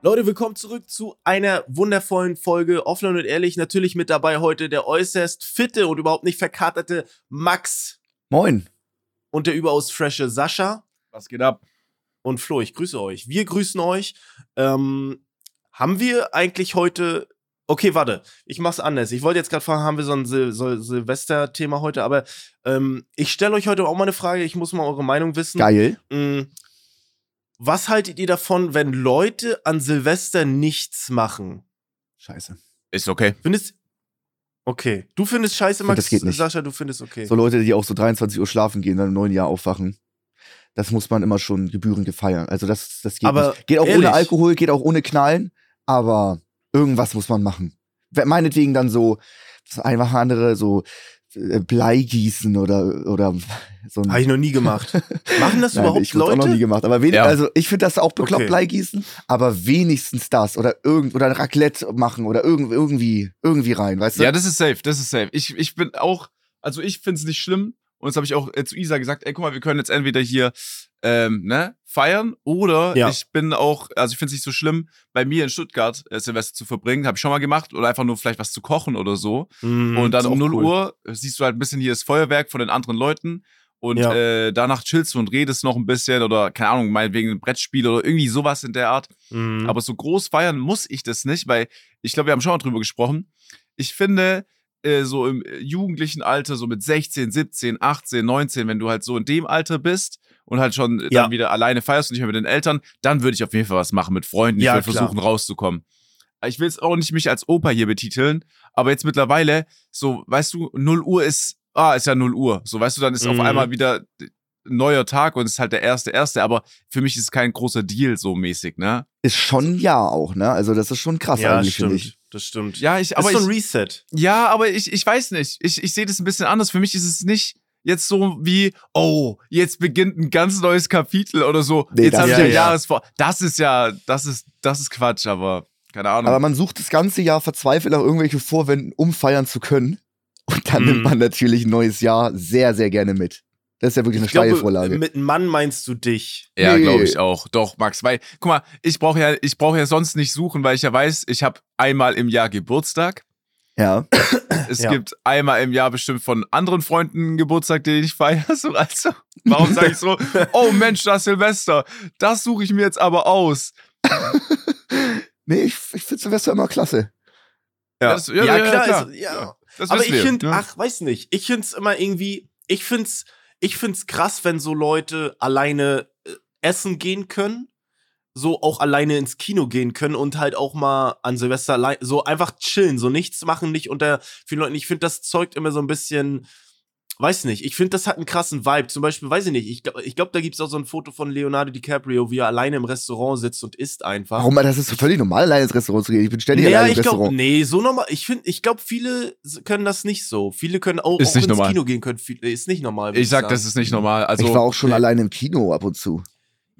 Leute, willkommen zurück zu einer wundervollen Folge Offline und Ehrlich. Natürlich mit dabei heute der äußerst fitte und überhaupt nicht verkaterte Max Moin. und der überaus frische Sascha Was geht ab? und Flo. Ich grüße euch. Wir grüßen euch. Ähm, haben wir eigentlich heute. Okay, warte, ich mach's anders. Ich wollte jetzt gerade fragen, haben wir so ein Sil Sil Silvester-Thema heute, aber ähm, ich stelle euch heute auch mal eine Frage. Ich muss mal eure Meinung wissen. Geil. Mm, Was haltet ihr davon, wenn Leute an Silvester nichts machen? Scheiße. Ist okay. Findest Okay. Du findest scheiße, find, Max? das geht nicht. Sascha, du findest okay. So Leute, die auch so 23 Uhr schlafen gehen, dann im neuen Jahr aufwachen. Das muss man immer schon gebührend feiern. Also das, das geht Aber nicht. Geht auch ehrlich? ohne Alkohol, geht auch ohne Knallen, aber irgendwas muss man machen. We- Meinetwegen dann so, so einfach andere, so Bleigießen oder, oder so ein. Habe ich noch nie gemacht. Machen das Nein, überhaupt ich hab's auch noch nie Leute? gemacht. Aber wenig, Ja. also ich finde das auch bekloppt, Okay. Bleigießen, aber wenigstens das. Oder irgend oder ein Raclette machen oder irgend, irgendwie, irgendwie rein, weißt du? Ja, das ist safe, das ist safe. Ich, ich bin auch, also ich find's nicht schlimm. Und das habe ich auch äh, zu Isa gesagt, ey, guck mal, wir können jetzt entweder hier ähm, ne, feiern oder Ja. ich bin auch, also ich finde es nicht so schlimm, bei mir in Stuttgart äh, Silvester zu verbringen. Habe ich schon mal gemacht oder einfach nur vielleicht was zu kochen oder so. Mm, und dann um auch 0 cool. Uhr siehst du halt ein bisschen hier das Feuerwerk von den anderen Leuten. Und Ja. äh, danach chillst du und redest noch ein bisschen oder, keine Ahnung, meinetwegen ein Brettspiel oder irgendwie sowas in der Art. Mm. Aber so groß feiern muss ich das nicht, weil ich glaube, wir haben schon mal drüber gesprochen. Ich finde, äh, so im äh, jugendlichen Alter, so mit 16, 17, 18, 19, wenn du halt so in dem Alter bist und halt schon äh, Ja. dann wieder alleine feierst und nicht mehr mit den Eltern, dann würde ich auf jeden Fall was machen mit Freunden. Ja, ich würde klar. versuchen rauszukommen. Ich will es auch nicht mich als Opa hier betiteln, aber jetzt mittlerweile, so, weißt du, 0 Uhr ist, ah, ist ja 0 Uhr. So, weißt du, dann ist auf Mhm. einmal wieder ein neuer Tag und es ist halt der erste, erste, aber für mich ist es kein großer Deal so mäßig, ne? Ist schon Jahr auch, ne? Also das ist schon krass ja, eigentlich, finde stimmt. ich. Das stimmt. Ja, ich, aber ist so ich, ein Reset. Ja, aber ich, ich weiß nicht. Ich, ich sehe das ein bisschen anders. Für mich ist es nicht jetzt so wie, oh, jetzt beginnt ein ganz neues Kapitel oder so. Nee, jetzt das- habe ich Ja, ja. Jahresvor. Das ist ja, das ist, das ist Quatsch, aber keine Ahnung. Aber man sucht das ganze Jahr verzweifelt nach irgendwelche Vorwänden, um feiern zu können. Und dann Mhm. nimmt man natürlich ein neues Jahr sehr, sehr gerne mit. Das ist ja wirklich eine Ich glaube, Steilvorlage. mit Mann meinst du dich. ja, nee. glaube ich auch. Doch, Max. Weil, guck mal, ich brauche ja, ich brauche ja sonst nicht suchen, weil ich ja weiß, ich habe einmal im Jahr Geburtstag. Ja. Es Ja. gibt einmal im Jahr bestimmt von anderen Freunden einen Geburtstag, den ich feiere. So, also, warum sage ich so, oh Mensch, das Silvester, das suche ich mir jetzt aber aus. Nee, ich, ich finde Silvester immer klasse. Ja, das- ja, klar. Ist, ja. Ja, das Aber ich finde, ne? ach, weiß nicht. Ich finde es immer irgendwie, ich finde es ich find's krass, wenn so Leute alleine äh, essen gehen können, so auch alleine ins Kino gehen können und halt auch mal an Silvester allein, so einfach chillen, so nichts machen, nicht unter vielen Leuten. Ich finde, das zeugt immer so ein bisschen, weiß nicht, ich finde, das hat einen krassen Vibe. Zum Beispiel, weiß ich nicht, ich glaube, ich glaub, da gibt es auch so ein Foto von Leonardo DiCaprio, wie er alleine im Restaurant sitzt und isst einfach. Warum? Das ist völlig normal, alleine ins Restaurant zu gehen. Ich bin ständig Naja, alleine im ich glaube, Restaurant. nee, so normal. Ich finde, ich glaube, viele können das nicht so. Viele können auch, Ist auch nicht ins normal. Kino gehen können. Ist nicht normal. Ich sag, sagen. das ist nicht normal. Also, ich war auch schon alleine im Kino ab und zu.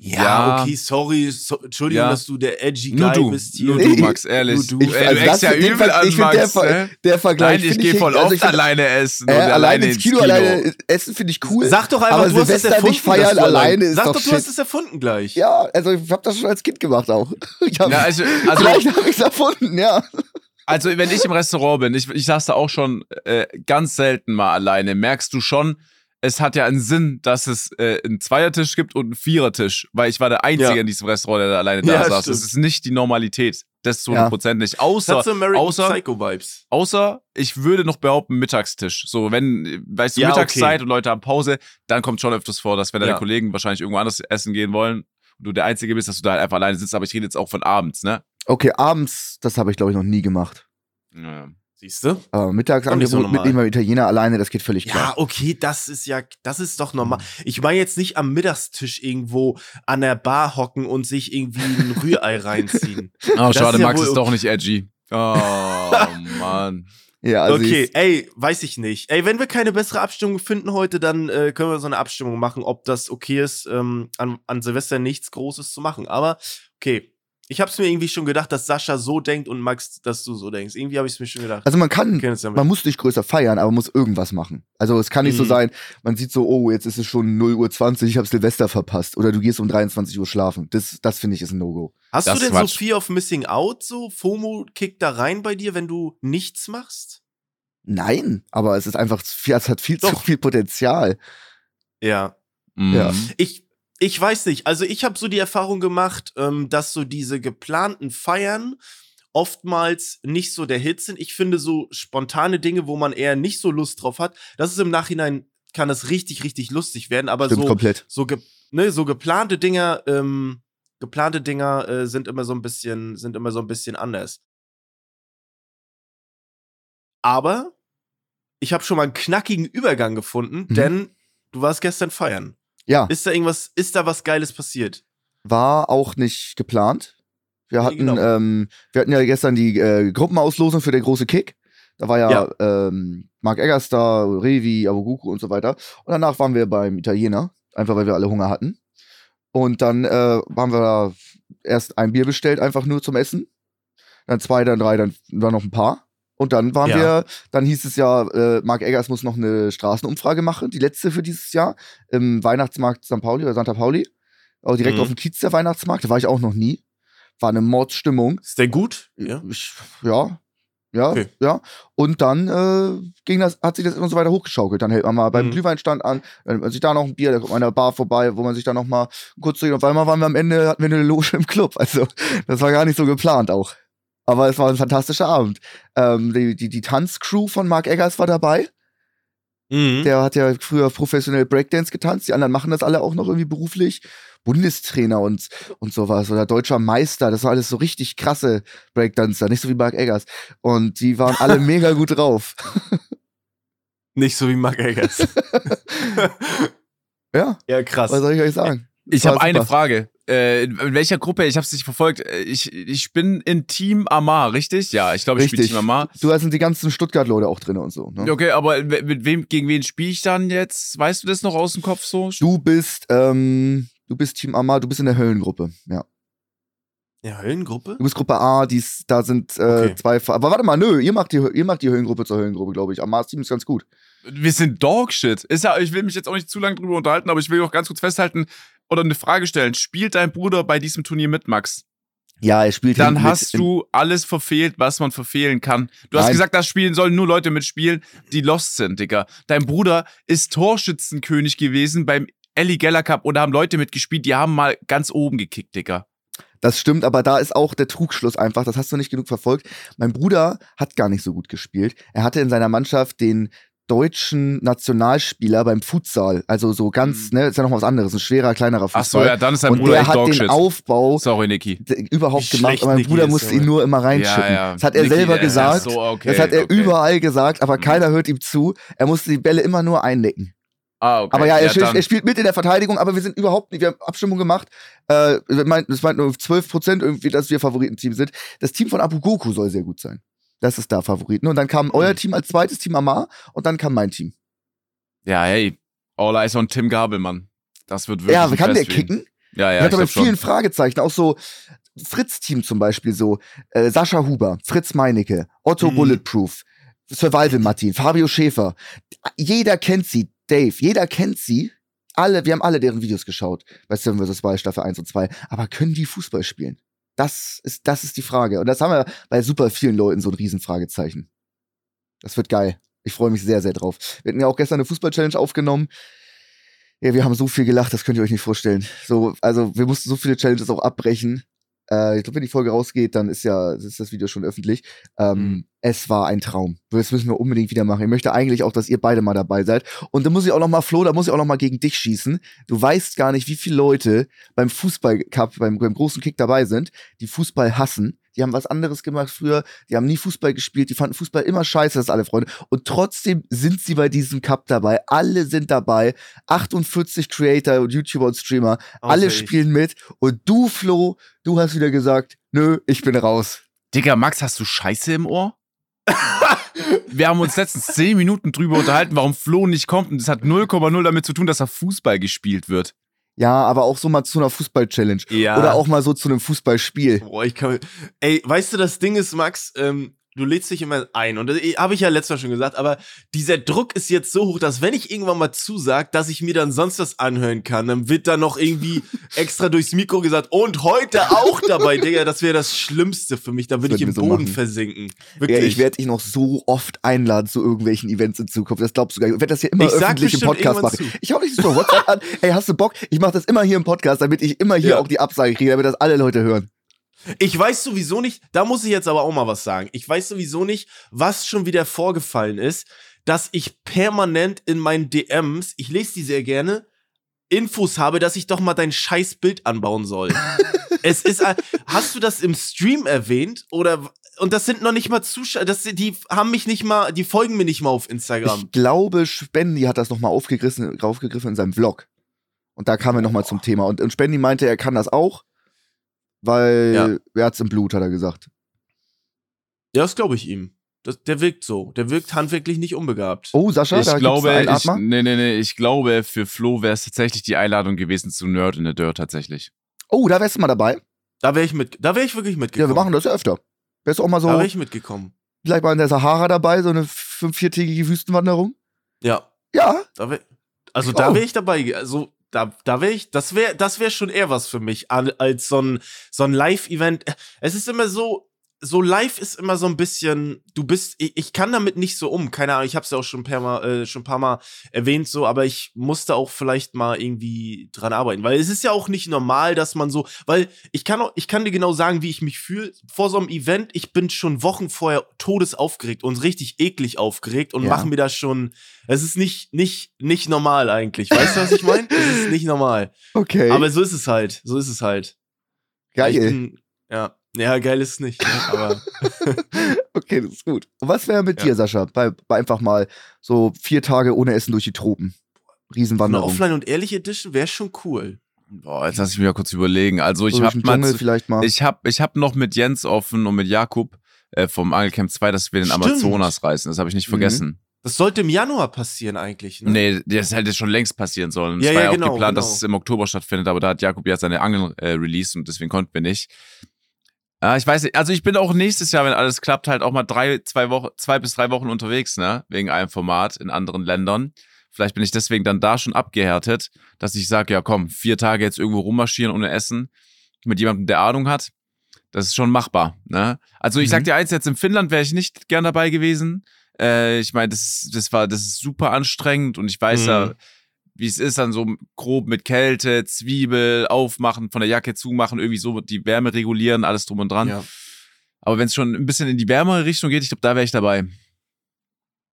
Ja, Ja. okay, sorry. So, Entschuldigung, Ja. dass du der edgy nur Guy du, bist hier. nur du, Max, ehrlich. Nur du. Ich- Ey, also du das- eckst ja übel an, ich find, der Max. Ver-? Der Vergleich. Nein, ich gehe voll also oft find, alleine essen Äh, und alleine ins Kino, alleine essen finde ich cool. Sag doch einfach, aber du hast es Silvester erfunden. nicht feiern alleine ist Sag doch doch, du hast es erfunden gleich. Ja, also ich habe das schon als Kind gemacht auch. Ich hab, Ja, also, also, vielleicht habe ich es erfunden, ja. also, wenn ich im Restaurant bin, ich, ich saß da auch schon äh, ganz selten mal alleine, merkst du schon, es hat ja einen Sinn, dass es äh, einen Zweiertisch gibt und einen Vierertisch, weil ich war der Einzige Ja. in diesem Restaurant, der da alleine da Ja, saß. stimmt. Das ist nicht die Normalität. Das zu Ja. 100% nicht. Das Außer, so außer, Psycho-Vibes. Außer, ich würde noch behaupten, Mittagstisch. So, wenn, weißt du, Ja, Mittagszeit okay. und Leute haben Pause, dann kommt schon öfters vor, dass wenn deine Ja. Kollegen wahrscheinlich irgendwo anders essen gehen wollen und du der Einzige bist, dass du da halt einfach alleine sitzt. Aber ich rede jetzt auch von abends, ne? Okay, abends, das habe ich glaube ich noch nie gemacht. Ja. Siehst du? Aber mittags Doch nicht so mitnehmen beim Italiener alleine, das geht völlig Ja, klar. okay, das ist ja, das ist doch normal. Ich meine jetzt nicht am Mittagstisch irgendwo an der Bar hocken und sich irgendwie ein Rührei reinziehen. Oh, schade, ist ja Max ist doch nicht edgy. Oh, Mann. Ja, also okay, ey, weiß ich nicht. Ey, wenn wir keine bessere Abstimmung finden heute, dann äh, können wir so eine Abstimmung machen, ob das okay ist, ähm, an, an Silvester nichts Großes zu machen. Aber okay, Ich hab's mir irgendwie schon gedacht, dass Sascha so denkt und Max, dass du so denkst. Irgendwie habe ich es mir schon gedacht. Also man kann, es man muss nicht größer feiern, aber man muss irgendwas machen. Also es kann nicht so Mhm. sein, man sieht so, oh, jetzt ist es schon 0 Uhr 20, ich habe Silvester verpasst. Oder du gehst um 23 Uhr schlafen. Das, das finde ich ist ein No-Go. Hast Das du denn Quatsch. so Fear of Missing Out, so FOMO kickt da rein bei dir, wenn du nichts machst? Nein, aber es ist einfach, es hat viel zu Doch. viel Potenzial. Ja. Mhm. Ja. Ich, ich weiß nicht. Also ich habe so die Erfahrung gemacht, ähm, dass so diese geplanten Feiern oftmals nicht so der Hit sind. Ich finde so spontane Dinge, wo man eher nicht so Lust drauf hat, das ist im Nachhinein kann das richtig, richtig lustig werden. Aber Stimmt so, komplett. so, ge ne, so geplante Dinger, ähm, geplante Dinger äh, sind immer so ein bisschen, sind immer so ein bisschen anders. Aber ich habe schon mal einen knackigen Übergang gefunden, Mhm. denn du warst gestern feiern. Ja, Ist da irgendwas, ist da was Geiles passiert? war auch nicht geplant. Wir Nee, hatten, genau. ähm, wir hatten ja gestern die äh, Gruppenauslosung für der große Kick. Da war ja, Ähm, Mark Eggers da, Revi, Abuguku und so weiter. Und danach waren wir beim Italiener, einfach weil wir alle Hunger hatten. Und dann äh, haben wir da erst ein Bier bestellt, einfach nur zum Essen. Dann zwei, dann drei, dann, dann noch ein paar. Und dann waren Ja. wir, dann hieß es ja, äh, Mark Eggers muss noch eine Straßenumfrage machen, die letzte für dieses Jahr, im Weihnachtsmarkt St. Pauli oder Santa Pauli. Auch direkt Mhm. auf dem Kiez der Weihnachtsmarkt, da war ich auch noch nie. War eine Mordsstimmung. Ist der gut? Ja. Ich, ja. Ja, Okay. ja. Und dann äh, ging das, hat sich das immer so weiter hochgeschaukelt. Dann hält man mal beim Mhm. Glühweinstand an, dann man sich da noch ein Bier, da kommt man an der Bar vorbei, wo man sich dann noch mal kurz. Und auf einmal waren wir am Ende, hatten wir eine Loge im Club. Also, das war gar nicht so geplant auch. Aber es war ein fantastischer Abend. Ähm, die, die, die Tanzcrew von Mark Eggers war dabei. Mhm. Der hat ja früher professionell Breakdance getanzt. Die anderen machen das alle auch noch irgendwie beruflich. Bundestrainer und, und sowas oder deutscher Meister. Das war alles so richtig krasse Breakdancer, nicht so wie Mark Eggers. Und die waren alle mega gut drauf. Nicht so wie Mark Eggers. Ja, ja, krass. was soll ich euch sagen? Ich habe eine. Frage. Äh, in in welcher Gruppe? Ich habe es nicht verfolgt. Äh, Ich, ich bin in Team Amar, richtig? Ja, ich glaube, ich spiele Richtig. Team Amar. Du hast die ganzen Stuttgart-Leute auch drin und so. Ne? Okay, aber mit wem, gegen wen spiele ich dann jetzt? Weißt du das noch aus dem Kopf so? Du bist, ähm, du bist Team Amar, du bist in der Höllengruppe. Ja. ja, Höllengruppe? Du bist Gruppe A, die ist, da sind äh, Okay. zwei. Aber warte mal, nö, ihr macht die, ihr macht die Höllengruppe zur Höllengruppe, glaube ich. Amars Team ist ganz gut. Wir sind Dogshit. Ist ja, ich will mich jetzt auch nicht zu lange drüber unterhalten, aber ich will auch ganz kurz festhalten oder eine Frage stellen. Spielt dein Bruder bei diesem Turnier mit, Max? Ja, er spielt Dann hast du alles verfehlt, was man verfehlen kann. Du hast Nein. gesagt, das Spielen sollen nur Leute mitspielen, die lost sind, Digga. Dein Bruder ist Torschützenkönig gewesen beim Ellie Geller Cup und da haben Leute mitgespielt, die haben mal ganz oben gekickt, Digga. Das stimmt, aber da ist auch der Trugschluss einfach, das hast du nicht genug verfolgt. Mein Bruder hat gar nicht so gut gespielt. Er hatte in seiner Mannschaft den deutschen Nationalspieler beim Futsal. Also so ganz, ne, ist ja noch was anderes, ein schwerer, kleinerer Fußball. Ach so, ja, dann ist dein Und Bruder der echt hat den Dogshit. Aufbau Sorry, Niki. überhaupt Wie gemacht, aber mein Bruder ist, musste ihn nur immer reinschippen. Das hat er Niki, selber äh, gesagt. So, okay, das hat er okay. überall gesagt, aber Mhm. keiner hört ihm zu. Er musste die Bälle immer nur einnecken. Ah, okay. Aber ja, er, spielt, dann- er spielt mit in der Verteidigung, aber wir sind überhaupt nicht, wir haben Abstimmung gemacht. Äh, wir meinten- das meint nur 12 Prozent irgendwie, dass wir Favoritenteam sind. Das Team von Abu Goku soll sehr gut sein. Das ist da Favoriten. Und dann kam euer Mhm. Team als zweites Team Amar und dann kam mein Team. Ja, hey, All Eyes on Tim Gabelmann. Das wird wirklich ja, ein kann der kicken? Ja, ja, er hat ich aber mit glaub schon. vielen Fragezeichen, auch so Fritz-Team zum Beispiel, so äh, Sascha Huber, Fritz Meinecke, Otto Mhm. Bulletproof, Survival Martin, Fabio Schäfer. Jeder kennt sie, Dave, jeder kennt sie. Alle, wir haben alle deren Videos geschaut bei Seven vs. Wild Staffel 1 und 2. Aber können die Fußball spielen? Das ist, das ist die Frage. Und das haben wir bei super vielen Leuten so ein Riesenfragezeichen. Das wird geil. Ich freue mich sehr, sehr drauf. Wir hatten ja auch gestern eine Fußball-Challenge aufgenommen. Ja, wir haben so viel gelacht, das könnt ihr euch nicht vorstellen. So, also wir mussten so viele Challenges auch abbrechen. Äh, ich glaube, wenn die Folge rausgeht, dann ist ja ist das Video schon öffentlich. Ähm, Mhm. Es war ein Traum. Das müssen wir unbedingt wieder machen. Ich möchte eigentlich auch, dass ihr beide mal dabei seid. Und da muss ich auch noch mal, Flo, da muss ich auch noch mal gegen dich schießen. Du weißt gar nicht, wie viele Leute beim Fußballcup, beim, beim großen Kick dabei sind, die Fußball hassen. Die haben was anderes gemacht früher. Die haben nie Fußball gespielt. Die fanden Fußball immer scheiße, das alle Freunde. Und trotzdem sind sie bei diesem Cup dabei. Alle sind dabei. 48 Creator und YouTuber und Streamer. alle Außer ich. spielen mit. Und du, Flo, du hast wieder gesagt, nö, ich bin raus. Digga, Max, hast du Scheiße im Ohr? Wir haben uns letztens zehn Minuten drüber unterhalten, warum Flo nicht kommt. Und das hat 0,0 damit zu tun, dass er Fußball gespielt wird. Ja, aber auch so mal zu einer Fußball-Challenge. Ja. Oder auch mal so zu einem Fußballspiel. Boah, ich kann. Ey, weißt du, das Ding ist, Max, ähm, du lädst dich immer ein. Und das habe ich ja letztes Mal schon gesagt, aber dieser Druck ist jetzt so hoch, dass wenn ich irgendwann mal zusag, dass ich mir dann sonst was anhören kann, dann wird da noch irgendwie extra durchs Mikro gesagt, und heute auch dabei, Digga, das wäre das Schlimmste für mich. Da würde ich im so Boden machen. versinken. Ja, Wirklich. ich werde dich noch so oft einladen zu irgendwelchen Events in Zukunft. Das glaubst du gar nicht. Ich werde das hier immer Ich öffentlich im Podcast machen. zu. Ich hau dich so WhatsApp an. Ey, hast du Bock? Ich mache das immer hier im Podcast, damit ich immer hier Ja. auch die Absage kriege, damit das alle Leute hören. Ich weiß sowieso nicht, da muss ich jetzt aber auch mal was sagen. Ich weiß sowieso nicht, was schon wieder vorgefallen ist, dass ich permanent in meinen DMs, ich lese die sehr gerne, Infos habe, dass ich doch mal dein scheiß Bild anbauen soll. es ist, hast du das im Stream erwähnt oder und das sind noch nicht mal Zuschauer, das, die haben mich nicht mal, die folgen mir nicht mal auf Instagram. Ich glaube, Spendi hat das nochmal aufgegriffen, aufgegriffen in seinem Vlog. Und da kamen wir nochmal zum Thema. Und, und Spendi meinte, er kann das auch, weil Ja. er hat's im Blut, hat er gesagt. Ja, das glaube ich ihm. Das, der wirkt so. Der wirkt handwerklich nicht unbegabt. Oh, Sascha, Ich da glaube, einen ich, Atmer. nee, nee, nee, ich glaube, für Flo wäre es tatsächlich die Einladung gewesen zu Nerd in the Dirt tatsächlich. Oh, da wärst du mal dabei. Da wäre ich mit, da wäre ich wirklich Ja, mitgekommen. wir machen das ja öfter. Wärst du auch mal so, Da wäre ich mitgekommen. vielleicht mal in der Sahara dabei, so eine fünf-, viertägige Wüstenwanderung? Ja. Ja, Da wär, also Ich da wäre ich dabei. Also da, da wäre ich, das wäre das wär schon eher was für mich als so ein, so ein Live-Event. Es ist immer so, so live ist immer so ein bisschen, du bist, ich, ich kann damit nicht so um. Keine Ahnung, ich habe es ja auch schon ein, paar mal, äh, schon ein paar Mal erwähnt, so, aber ich musste auch vielleicht mal irgendwie dran arbeiten. Weil es ist ja auch nicht normal, dass man so, weil ich kann auch, ich kann dir genau sagen, wie ich mich fühle. Vor so einem Event, ich bin schon Wochen vorher todesaufgeregt und richtig eklig aufgeregt und Ja. mache mir das schon. Es ist nicht, nicht, nicht normal eigentlich. Weißt du, was ich meine? es ist nicht normal. okay. Aber so ist es halt. So ist es halt. Geil. Ich bin, ja. Ja, geil ist es nicht. Ne? Aber Okay, das ist gut. Und was wäre mit Ja. dir, Sascha? Bei, bei einfach mal so vier Tage ohne Essen durch die Tropen. eine Riesenwanderung. Offline- und Ehrlich Edition wäre schon cool. Boah, jetzt lass ich mich mal kurz überlegen. Also ich So habe mal, vielleicht mal. ich habe, ich habe noch mit Jens offen und mit Jakub äh, vom Angelcamp 2, dass wir den Stimmt. Amazonas reißen. Das habe ich nicht Mhm. vergessen. Das sollte im Januar passieren eigentlich. Ne? Nee, das hätte schon längst passieren sollen. Es Ja, war ja, ja auch genau, geplant, genau. dass es im Oktober stattfindet, aber da hat Jakub ja seine Angeln äh, released und deswegen konnten wir nicht. Ja, ich weiß nicht, also ich bin auch nächstes Jahr, wenn alles klappt, halt auch mal drei, zwei Wochen, zwei bis drei Wochen unterwegs, ne? Wegen einem Format in anderen Ländern. Vielleicht bin ich deswegen dann da schon abgehärtet, dass ich sage, ja komm, vier Tage jetzt irgendwo rummarschieren ohne Essen mit jemandem, der Ahnung hat. Das ist schon machbar, ne? Also ich sag Mhm. dir eins, jetzt in Finnland wäre ich nicht gern dabei gewesen. Äh, ich meine, das, das war, das ist super anstrengend und ich weiß Mhm. ja, wie es ist, dann so grob mit Kälte, Zwiebel, aufmachen, von der Jacke zumachen, irgendwie so die Wärme regulieren, alles drum und dran. Ja. Aber wenn es schon ein bisschen in die wärmere Richtung geht, ich glaube, da wäre ich dabei.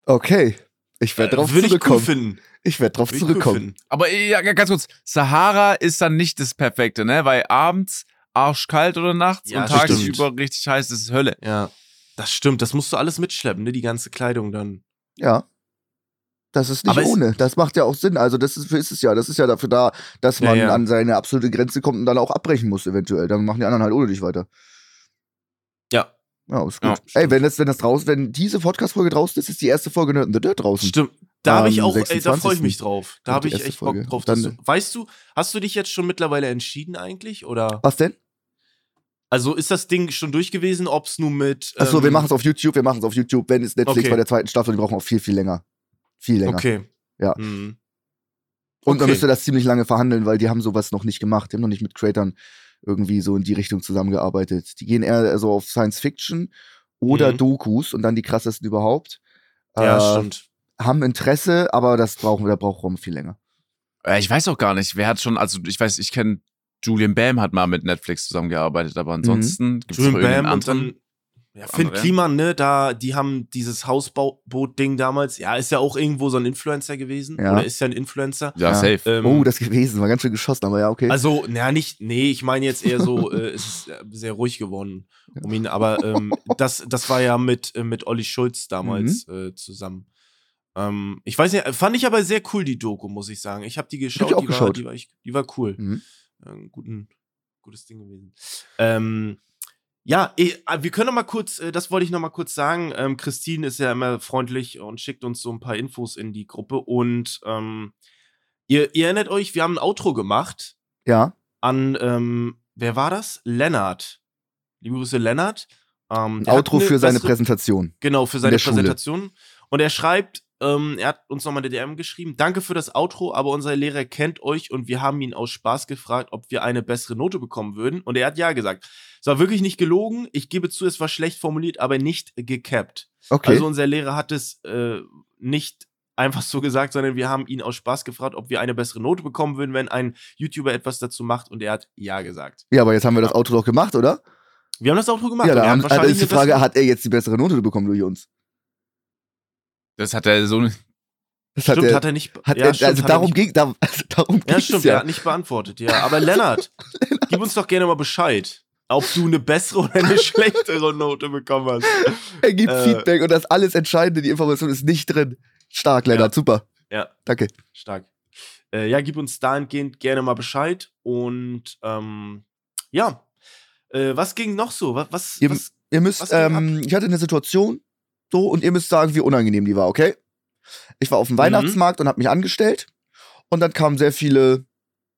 okay. Ich werde drauf Äh, Würde ich cool zurückkommen. finden. Ich werde drauf Würde ich cool zurückkommen. finden. Aber äh, ja, ganz kurz, Sahara ist dann nicht das Perfekte, ne? Weil abends arschkalt oder nachts Ja, und stimmt. tagsüber richtig heiß, das ist Hölle. Ja. Das stimmt, das musst du alles mitschleppen, ne? Die ganze Kleidung dann. Ja. Das ist nicht Aber ohne. Das macht ja auch Sinn. Also, das ist, ist es ja. Das ist ja dafür da, dass Ja, man ja. an seine absolute Grenze kommt und dann auch abbrechen muss, eventuell. Dann machen die anderen halt ohne dich weiter. Ja. Ja, ist gut. Ja, Ey, wenn das, wenn das draußen, wenn diese Podcast-Folge draußen ist, ist die erste Folge Nerd in the Dirt draußen. Stimmt. Da habe ich auch, ey, da freue ich 26.. mich drauf. Da habe ich echt Bock Folge. drauf. Dann- dass du, weißt du, hast du dich jetzt schon mittlerweile entschieden eigentlich? Oder? Was denn? Also ist das Ding schon durch gewesen, ob es nun mit. Achso, wir ähm, machen es auf YouTube, wir machen es auf YouTube. Wenn es Netflix Okay. bei der zweiten Staffel, die brauchen auch viel, viel länger. Viel länger. Okay. Ja. Mhm. Und man Okay. müsste das ziemlich lange verhandeln, weil die haben sowas noch nicht gemacht. Die haben noch nicht mit Creatern irgendwie so in die Richtung zusammengearbeitet. Die gehen eher so auf Science Fiction oder Mhm. Dokus und dann die krassesten überhaupt. Ja, Äh, stimmt. Haben Interesse, aber das brauchen wir, da braucht Rom viel länger. Äh, ich weiß auch gar nicht, wer hat schon, also ich weiß, ich kenne Julian Bam hat mal mit Netflix zusammengearbeitet, aber ansonsten gibt's Julian noch irgendeinen Bam und dann. Ja, Finn andere? Kliman, ne, da, die haben dieses Hausboot-Ding damals, ja, ist ja auch irgendwo so ein Influencer gewesen. Ja. Oder ist ja ein Influencer. ja, Ja. safe. Ähm, oh, das gewesen, war ganz schön geschossen, aber ja, okay. Also, naja, nicht, nee, ich meine jetzt eher so, äh, es ist äh, sehr ruhig geworden um ihn, aber ähm, das, das war ja mit, äh, mit Olli Schulz damals Mhm. äh, zusammen. Ähm, ich weiß nicht, fand ich aber sehr cool, die Doku, muss ich sagen. Ich habe die geschaut, die auch die, War, geschaut. die, war, die war cool. Mhm. Äh, ein guten, gutes Ding gewesen. Ähm, ja, eh, ah, wir können noch mal kurz, äh, das wollte ich noch mal kurz sagen. Ähm, Christine ist ja immer freundlich und schickt uns so ein paar Infos in die Gruppe und ähm, Ihr, ihr erinnert euch, wir haben ein Outro gemacht Ja. an, ähm, wer war das? Lennart. Liebe Grüße, Lennart. Ähm, Ein Outro für seine Präsentation. Genau, für in seine der Schule. Präsentation. Und er schreibt, ähm, er hat uns nochmal eine DM geschrieben, danke für das Outro, aber unser Lehrer kennt euch und wir haben ihn aus Spaß gefragt, ob wir eine bessere Note bekommen würden. Und er hat ja gesagt. Es war wirklich nicht gelogen. Ich gebe zu, es war schlecht formuliert, aber nicht gecapped. Okay. Also unser Lehrer hat es äh, nicht einfach so gesagt, sondern wir haben ihn aus Spaß gefragt, ob wir eine bessere Note bekommen würden, wenn ein YouTuber etwas dazu macht. Und er hat ja gesagt. ja, aber jetzt haben wir das Outro doch gemacht, oder? Wir haben das Outro gemacht. ja, da haben, also ist die Frage, hat er jetzt die bessere Note bekommen durch uns? Das hat er so. Das Stimmt, er, hat er nicht. hat ja, er, stimmt, also hat er darum nicht- ging, da, also darum Ja, stimmt, ja. er hat nicht beantwortet, ja. Aber Lennart, gib uns doch gerne mal Bescheid, ob du eine bessere oder eine schlechtere Note bekommen hast. Er gibt Äh, Feedback und das alles Entscheidende, die Information ist nicht drin. Stark, Lennart, super. Ja, Danke. stark. Äh, ja, gib uns dahingehend gerne mal Bescheid. Und ähm, ja, äh, was ging noch so? Was, was, Ihr- was Ihr müsst, ähm, ich hatte eine Situation, so, und ihr müsst sagen, wie unangenehm die war, okay? Ich war auf dem Weihnachtsmarkt und habe mich angestellt und dann kamen sehr viele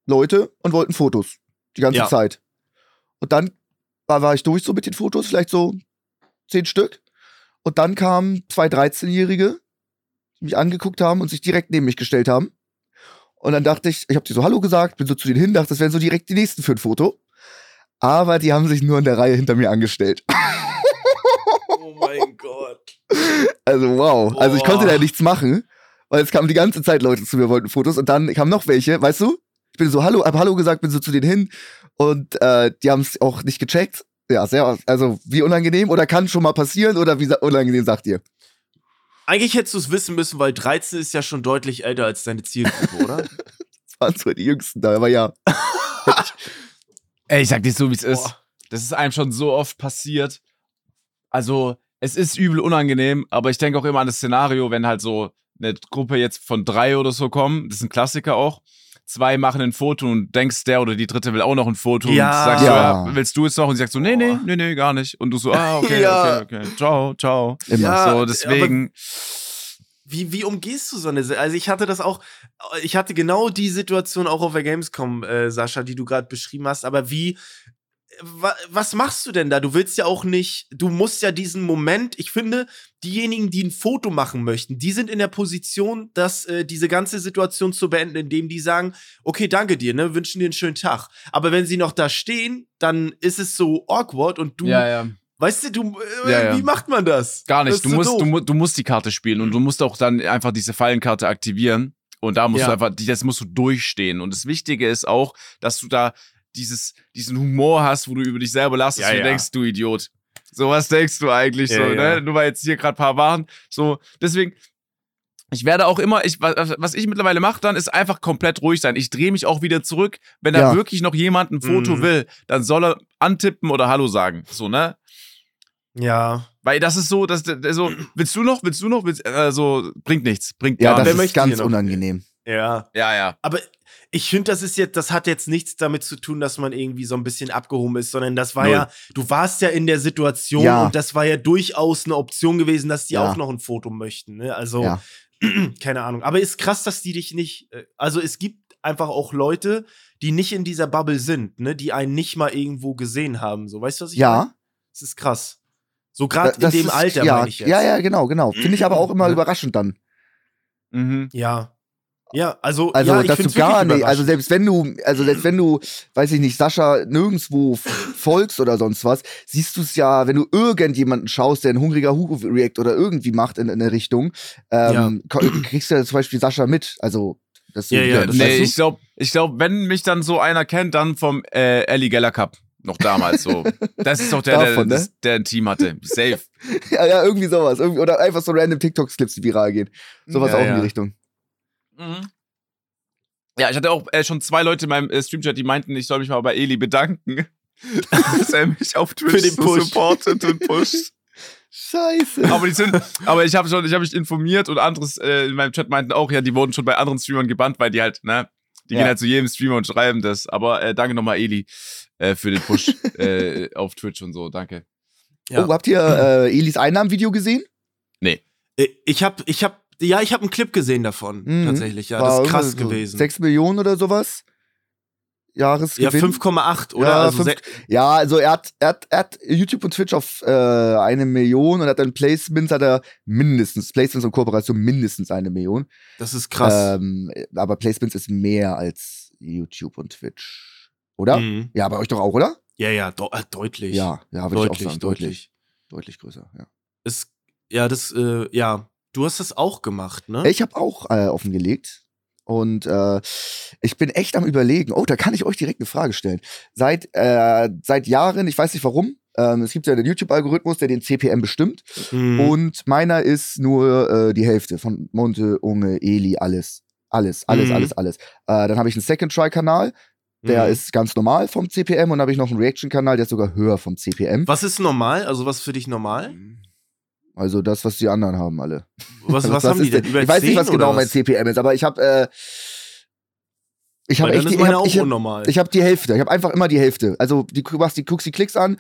Leute und wollten Fotos. Die ganze Ja. Zeit. Und dann war, war ich durch so mit den Fotos, vielleicht so zehn Stück. Und dann kamen zwei 13-Jährige, die mich angeguckt haben und sich direkt neben mich gestellt haben. Und dann dachte ich, ich habe dir so Hallo gesagt, bin so zu denen hin, dachte, das wären so direkt die nächsten für ein Foto. Aber die haben sich nur in der Reihe hinter mir angestellt. oh mein Gott. Also wow. Also ich konnte Boah. da nichts machen, weil es kamen die ganze Zeit Leute zu mir, wollten Fotos und dann kamen noch welche, weißt du? Ich bin so Hallo, hab Hallo gesagt, bin so zu denen hin und äh, die haben es auch nicht gecheckt. Ja, sehr, also wie unangenehm oder kann schon mal passieren oder wie unangenehm sagt ihr? Eigentlich hättest du es wissen müssen, weil 13 ist ja schon deutlich älter als deine Zielgruppe, oder? Das waren zwar die Jüngsten da, aber ja. Ey, ich sag dir so, wie es ist. Boah. Das ist einem schon so oft passiert. Also, es ist übel unangenehm, aber ich denke auch immer an das Szenario, wenn halt so eine Gruppe jetzt von drei oder so kommen, das ist ein Klassiker auch. Zwei machen ein Foto und denkst, der oder die dritte will auch noch ein Foto Ja. und sagst Ja. so, ja, willst du jetzt noch? Und sie sagt so, nee, nee, nee, nee, gar nicht. Und du so, ah, okay, Ja. okay, okay, ciao, ciao. Immer. Ja, so, deswegen, Wie, wie umgehst du so eine Also ich hatte das auch, ich hatte genau die Situation auch auf der Gamescom, äh, Sascha, die du gerade beschrieben hast, aber wie, was machst du denn da? Du willst ja auch nicht, du musst ja diesen Moment, ich finde, diejenigen, die ein Foto machen möchten, die sind in der Position, dass äh, diese ganze Situation zu beenden, indem die sagen, okay, danke dir, ne, wünschen dir einen schönen Tag. Aber wenn sie noch da stehen, dann ist es so awkward und du, ja, ja. weißt du, du, äh, Ja, ja. wie macht man das? Gar Das nicht. ist Du so musst, du, du musst die Karte spielen und du musst auch dann einfach diese Fallenkarte aktivieren. Und da musst Ja. du einfach, das musst du durchstehen. Und das Wichtige ist auch, dass du da dieses, diesen Humor hast, wo du über dich selber lachst, Ja, du ja. denkst, du Idiot. So was denkst du eigentlich Ja, so, ja. ne? Nur weil jetzt hier gerade paar waren. So, deswegen, ich werde auch immer, ich, was, was ich mittlerweile mache dann, ist einfach komplett ruhig sein. Ich drehe mich auch wieder zurück. Wenn da wirklich noch jemand ein Foto Mhm. will, dann soll er antippen oder Hallo sagen. So, ne? Ja. Weil das ist so, dass so, willst du noch, willst du noch, willst, also bringt nichts, bringt Ja, gar das ist ganz unangenehm. Ja. Ja, ja. Aber ich finde, das ist jetzt, das hat jetzt nichts damit zu tun, dass man irgendwie so ein bisschen abgehoben ist, sondern das war Null. ja, du warst ja in der Situation Ja. und das war ja durchaus eine Option gewesen, dass die Ja. auch noch ein Foto möchten. Ne? Also, Ja. keine Ahnung. Aber ist krass, dass die dich nicht, äh, also es gibt einfach auch Leute, die nicht in dieser Bubble sind, ne, die einen nicht mal irgendwo gesehen haben. So, weißt du, was ich meine? Ja, Das ist krass. So gerade in dem ist, Alter, ja, meine ich jetzt. ja, ja, genau, genau. Finde ich aber auch immer Ja. überraschend dann. Mhm. Ja. Ja, also, Also, ja, ich dass du gar nicht, also selbst wenn du, also selbst wenn du, weiß ich nicht, Sascha nirgendwo folgst oder sonst was, siehst du es ja, wenn du irgendjemanden schaust, der ein hungriger Hugo React oder irgendwie macht in, in eine Richtung, ähm, ko- kriegst du ja zum Beispiel Sascha mit. Also, das Ja, ja, das Nee, ich glaube, ich glaub, wenn mich dann so einer kennt, dann vom äh, Ellie Geller Cup. Noch damals so. Das ist doch der, Davon, der, ne? das, der ein Team hatte. Safe. ja, ja, irgendwie sowas. Irgendwie, oder einfach so random TikTok-Clips, die viral gehen. Sowas Ja, auch in ja. die Richtung. Mhm. Ja, ich hatte auch äh, schon zwei Leute in meinem äh, Streamchat, die meinten, ich soll mich mal bei Eli bedanken, dass er mich auf Twitch Für den so Push. supportet und pusht. Scheiße. Aber die sind, aber ich habe schon, ich habe mich informiert und anderes äh, in meinem Chat meinten auch, ja, die wurden schon bei anderen Streamern gebannt, weil die halt, ne, die Ja. gehen halt zu jedem Streamer und schreiben das. Aber äh, danke nochmal, Eli, äh, für den Push äh, auf Twitch und so. Danke. Ja. Oh, habt ihr äh, Elis Einnahmenvideo gesehen? Äh, Ich habe ich hab ja, ich habe einen Clip gesehen davon, Mhm. tatsächlich. Ja, War das ist krass so gewesen. 6 Millionen oder sowas? ja, Jahresgewinn? 5,8, oder? Ja, also fünf- se- Ja, also er hat, er hat, er hat YouTube und Twitch auf äh, eine Million und hat dann Placements, hat er mindestens, Placements und Kooperation mindestens eine Million. das ist krass. Ähm, aber Placements ist mehr als YouTube und Twitch. Oder? Mhm. Ja, bei euch doch auch, oder? Ja, ja, de äh, deutlich. Ja, ja, würde ich auch deutlich, sagen. deutlich. Deutlich größer, ja. Es, ja, das, äh, ja, du hast das auch gemacht, ne? Ich habe auch äh, offengelegt. Und äh, ich bin echt am überlegen. Oh, da kann ich euch direkt eine Frage stellen. Seit, äh, seit Jahren, ich weiß nicht warum, ähm, es gibt ja den YouTube-Algorithmus, der den CPM bestimmt. Mhm. Und meiner ist nur äh, die Hälfte von Monte, Unge, Eli, alles. Alles, alles, Mhm. alles, alles. Äh, dann habe ich einen Second-Try-Kanal, der Mhm. ist ganz normal vom CPM. Und dann habe ich noch einen Reaction-Kanal, der ist sogar höher vom CPM. Was ist normal? Also, was ist für dich normal? Also das, was die anderen haben, alle. Was, was, Was haben die denn? denn- ich weiß nicht, 10 was genau mein? CPM ist, aber ich habe äh, ich habe echt die, ich hab, ich hab, ich hab die Hälfte. Ich habe einfach immer die Hälfte. Also die, du machst die, guckst die Klicks an,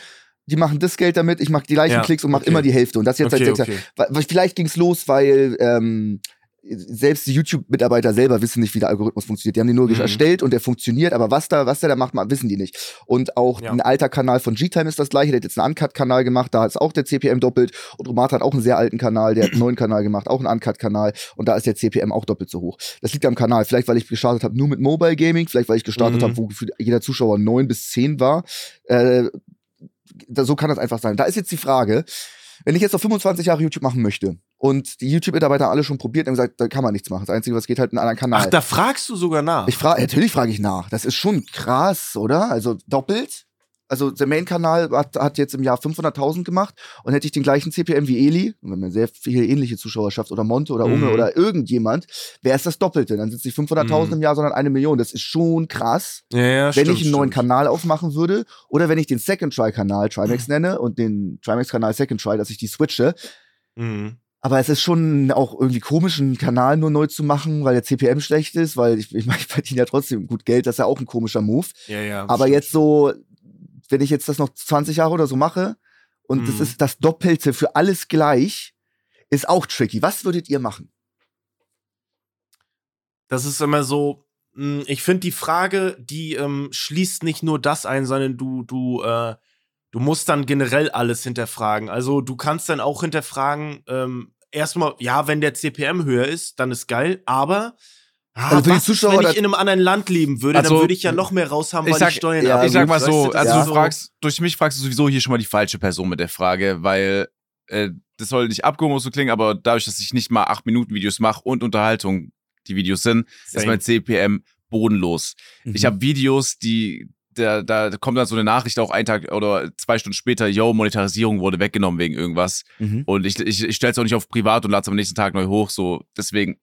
die machen das Geld damit, ich mache die gleichen Ja, Klicks und mache okay. immer die Hälfte. Und das jetzt okay, seit sechs okay. Jahren. Vielleicht ging's los, weil ähm, selbst die YouTube-Mitarbeiter selber wissen nicht, wie der Algorithmus funktioniert. Die haben den nur Mhm. erstellt und der funktioniert, aber was da, was der da macht, ma- wissen die nicht. Und auch Ja. ein alter Kanal von G-Time ist das gleiche, der hat jetzt einen Uncut-Kanal gemacht, da ist auch der CPM doppelt. Und Romat hat auch einen sehr alten Kanal, der hat einen neuen Kanal gemacht, auch einen Uncut-Kanal und da ist der CPM auch doppelt so hoch. Das liegt am Kanal. Vielleicht, weil ich gestartet habe nur mit Mobile Gaming, vielleicht, weil ich gestartet Mhm. habe, wo jeder Zuschauer neun bis zehn war. Äh, da, so kann das einfach sein. Da ist jetzt die Frage, wenn ich jetzt noch 25 Jahre YouTube machen möchte und die YouTube-Mitarbeiter alle schon probiert und gesagt, da kann man nichts machen. Das Einzige, was geht, halt einen anderen Kanal. Ach, da fragst du sogar nach. ich frage, natürlich frage ich nach. Das ist schon krass, oder? Also doppelt. Also der Main-Kanal hat, hat jetzt im Jahr 500.000 gemacht und hätte ich den gleichen CPM wie Eli, wenn man sehr viele ähnliche Zuschauerschaft oder Monte oder Unge Mhm. oder irgendjemand, wäre es das Doppelte. Dann sind es nicht 500.000 Mhm. im Jahr, sondern eine Million. Das ist schon krass ja, ja, wenn stimmt, ich einen neuen stimmt. Kanal aufmachen würde oder wenn ich den Second Try Kanal Trimax nenne und den Trimax Kanal Second Try, dass ich die switche. Mhm. Aber es ist schon auch irgendwie komisch, einen Kanal nur neu zu machen, weil der CPM schlecht ist, weil ich, ich, meine, ich verdiene ja trotzdem gut Geld. Das ist ja auch ein komischer Move. Ja, ja. Aber jetzt so, wenn ich jetzt das noch 20 Jahre oder so mache und das Mhm. ist das Doppelte für alles gleich, ist auch tricky. Was würdet ihr machen? Das ist immer so, mh, ich finde die Frage, die ähm, schließt nicht nur das ein, sondern du, du, äh, du musst dann generell alles hinterfragen. Also du kannst dann auch hinterfragen, ähm, erstmal, ja, wenn der CPM höher ist, dann ist geil, aber ah, Also für die was ist, Zuschauer, wenn ich in einem anderen Land leben würde, Also, dann würde ich ja noch mehr raushaben, ich weil sag- die Steuern ja, ab- ich sag mal Weißt so, du, das also ist du fragst, durch mich fragst du sowieso hier schon mal die falsche Person mit der Frage, weil äh, das soll nicht abgehoben so klingen, aber dadurch, dass ich nicht mal 8 Minuten Videos mache und Unterhaltung die Videos sind, ist Same. mein CPM bodenlos. Mhm. Ich habe Videos, die da, da kommt dann so eine Nachricht auch einen Tag oder zwei Stunden später, yo, Monetarisierung wurde weggenommen wegen irgendwas. Mhm. Und ich, ich, ich stelle es auch nicht auf privat und lade es am nächsten Tag neu hoch. So, deswegen,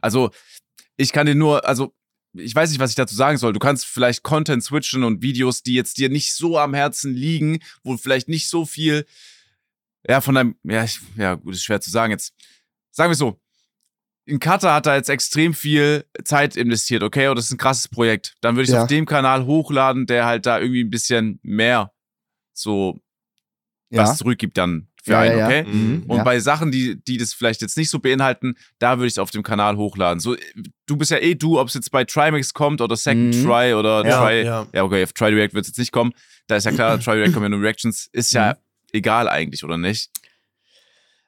also ich kann dir nur, also ich weiß nicht, was ich dazu sagen soll. Du kannst vielleicht Content switchen und Videos, die jetzt dir nicht so am Herzen liegen, wo vielleicht nicht so viel, ja, von deinem, ja, ich, ja, gut, ist schwer zu sagen jetzt. Sagen wir so, ein Cutter hat da jetzt extrem viel Zeit investiert, okay, und das ist ein krasses Projekt. Dann würde ich es Ja. auf dem Kanal hochladen, der halt da irgendwie ein bisschen mehr so Ja. was zurückgibt dann für Ja, einen, ja, ja. okay? Mhm. Und Ja. bei Sachen, die, die das vielleicht jetzt nicht so beinhalten, da würde ich es auf dem Kanal hochladen. So, du bist ja eh du, ob es jetzt bei Trimax kommt oder Second Mhm. Try oder Ja, Try. ja. Ja, okay, auf Try React wird es jetzt nicht kommen. Da ist ja klar, Try React kommen ja nur Reactions. Ist ja Mhm. egal eigentlich, oder nicht?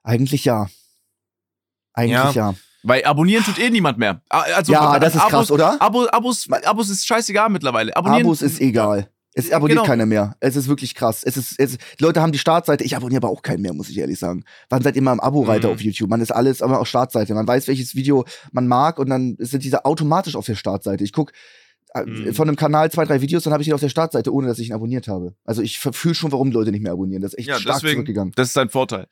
Eigentlich ja. Eigentlich ja. Weil abonnieren tut eh niemand mehr. A- Also, ja, das ist Abos, krass, oder? Abo, Abos, Abos ist scheißegal mittlerweile. Abonnieren, Abos ist egal. Es abonniert Genau. keiner mehr. Es ist wirklich krass. Es ist, es, die Leute haben die Startseite. Ich abonniere aber auch keinen mehr, muss ich ehrlich sagen. Man seid immer im Abo-Reiter Mhm. auf YouTube. Man ist alles aber auch Startseite. Man weiß, welches Video man mag und dann sind diese automatisch auf der Startseite. Ich guck äh, Mhm. von einem Kanal zwei, drei Videos, dann habe ich ihn auf der Startseite, ohne dass ich ihn abonniert habe. Also ich fühle schon, warum Leute nicht mehr abonnieren. Das ist echt Ja, stark deswegen- zurückgegangen. Das ist dein Vorteil.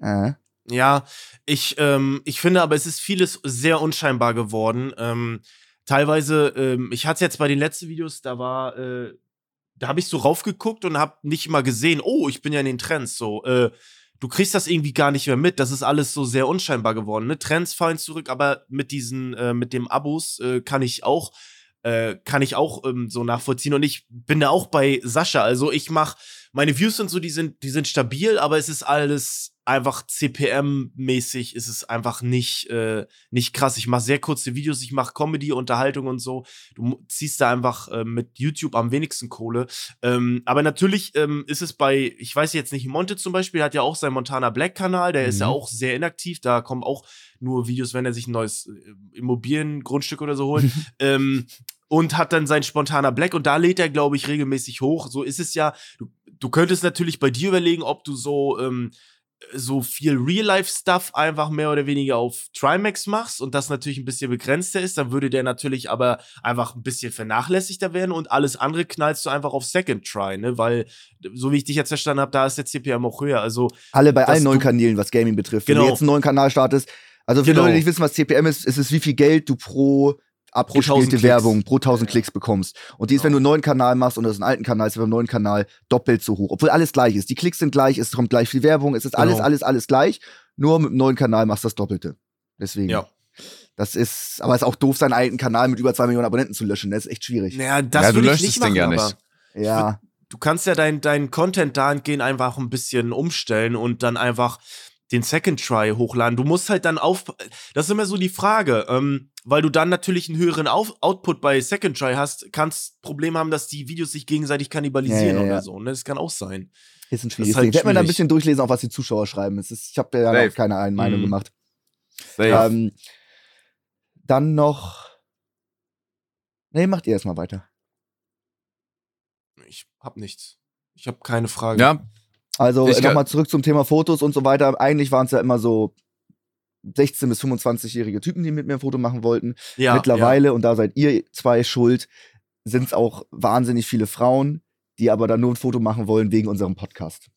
Äh. Ja, ich, ähm, ich finde aber, es ist vieles sehr unscheinbar geworden. Ähm, teilweise, ähm, ich hatte es jetzt bei den letzten Videos, da war, äh, da habe ich so raufgeguckt und habe nicht mal gesehen, oh, ich bin ja in den Trends. So, äh, du kriegst das irgendwie gar nicht mehr mit. Das ist alles so sehr unscheinbar geworden. Ne? Trends fallen zurück, aber mit diesen, äh, mit dem Abos äh, kann ich auch, äh, kann ich auch ähm, so nachvollziehen. Und ich bin da auch bei Sascha. Also ich mache meine Views sind so, die sind, die sind stabil, aber es ist alles einfach CPM-mäßig, ist es einfach nicht, äh, nicht krass. Ich mache sehr kurze Videos, ich mache Comedy, Unterhaltung und so. Du ziehst da einfach äh, mit YouTube am wenigsten Kohle. Ähm, aber natürlich ähm, ist es bei, ich weiß jetzt nicht, Monte zum Beispiel hat ja auch seinen Montana Black-Kanal, der mhm. ist ja mhm. auch sehr inaktiv. Da kommen auch nur Videos, wenn er sich ein neues äh, Immobiliengrundstück oder so holt. ähm, und hat dann sein spontaner Black und da lädt er, glaube ich, regelmäßig hoch. So ist es ja. Du, du könntest natürlich bei dir überlegen, ob du so ähm, so viel Real-Life-Stuff einfach mehr oder weniger auf Trimax machst und das natürlich ein bisschen begrenzter ist, dann würde der natürlich aber einfach ein bisschen vernachlässigter werden und alles andere knallst du einfach auf Second Try, ne? Weil, so wie ich dich jetzt verstanden habe, da ist der CPM auch höher. Also alle bei allen neuen Kanälen, was Gaming betrifft. Genau. Wenn du genau. jetzt einen neuen Kanal startest, also für genau. Leute, die nicht wissen, was CPM ist, ist es, wie viel Geld du pro abgespielte Werbung pro 1000 ja. Klicks bekommst. Und die ist, wenn du einen neuen Kanal machst und das ist ein alten Kanal, ist beim neuen Kanal doppelt so hoch. Obwohl alles gleich ist. Die Klicks sind gleich, es kommt gleich viel Werbung, es ist genau. alles, alles, alles gleich. Nur mit einem neuen Kanal machst du das Doppelte. Deswegen. Ja. Das ist, aber es ist auch doof, seinen alten Kanal mit über zwei Millionen Abonnenten zu löschen. Das ist echt schwierig. Naja, das ja, du löscht das Ding ja nicht. Ja. Du kannst ja deinen dein Content dahingehend einfach ein bisschen umstellen und dann einfach den Second Try hochladen. Du musst halt dann auf. Das ist immer so die Frage, ähm, weil du dann natürlich einen höheren auf Output bei Second Try hast, kannst Probleme haben, dass die Videos sich gegenseitig kannibalisieren ja, ja, ja. oder so. Ne? Das kann auch sein. Ist ein schwieriges halt Ding. Ich werde mir da ein bisschen durchlesen, auch was die Zuschauer schreiben. Ist, ich habe ja Safe. keine eine Meinung mhm. gemacht. Ähm, dann noch. Nee, macht ihr erstmal weiter. Ich hab nichts. Ich habe keine Frage. Ja, also nochmal zurück zum Thema Fotos und so weiter. Eigentlich waren es ja immer so 16- bis 25-jährige Typen, die mit mir ein Foto machen wollten. Ja, Mittlerweile, ja. und da seid ihr zwei schuld, sind es auch wahnsinnig viele Frauen, die aber dann nur ein Foto machen wollen wegen unserem Podcast.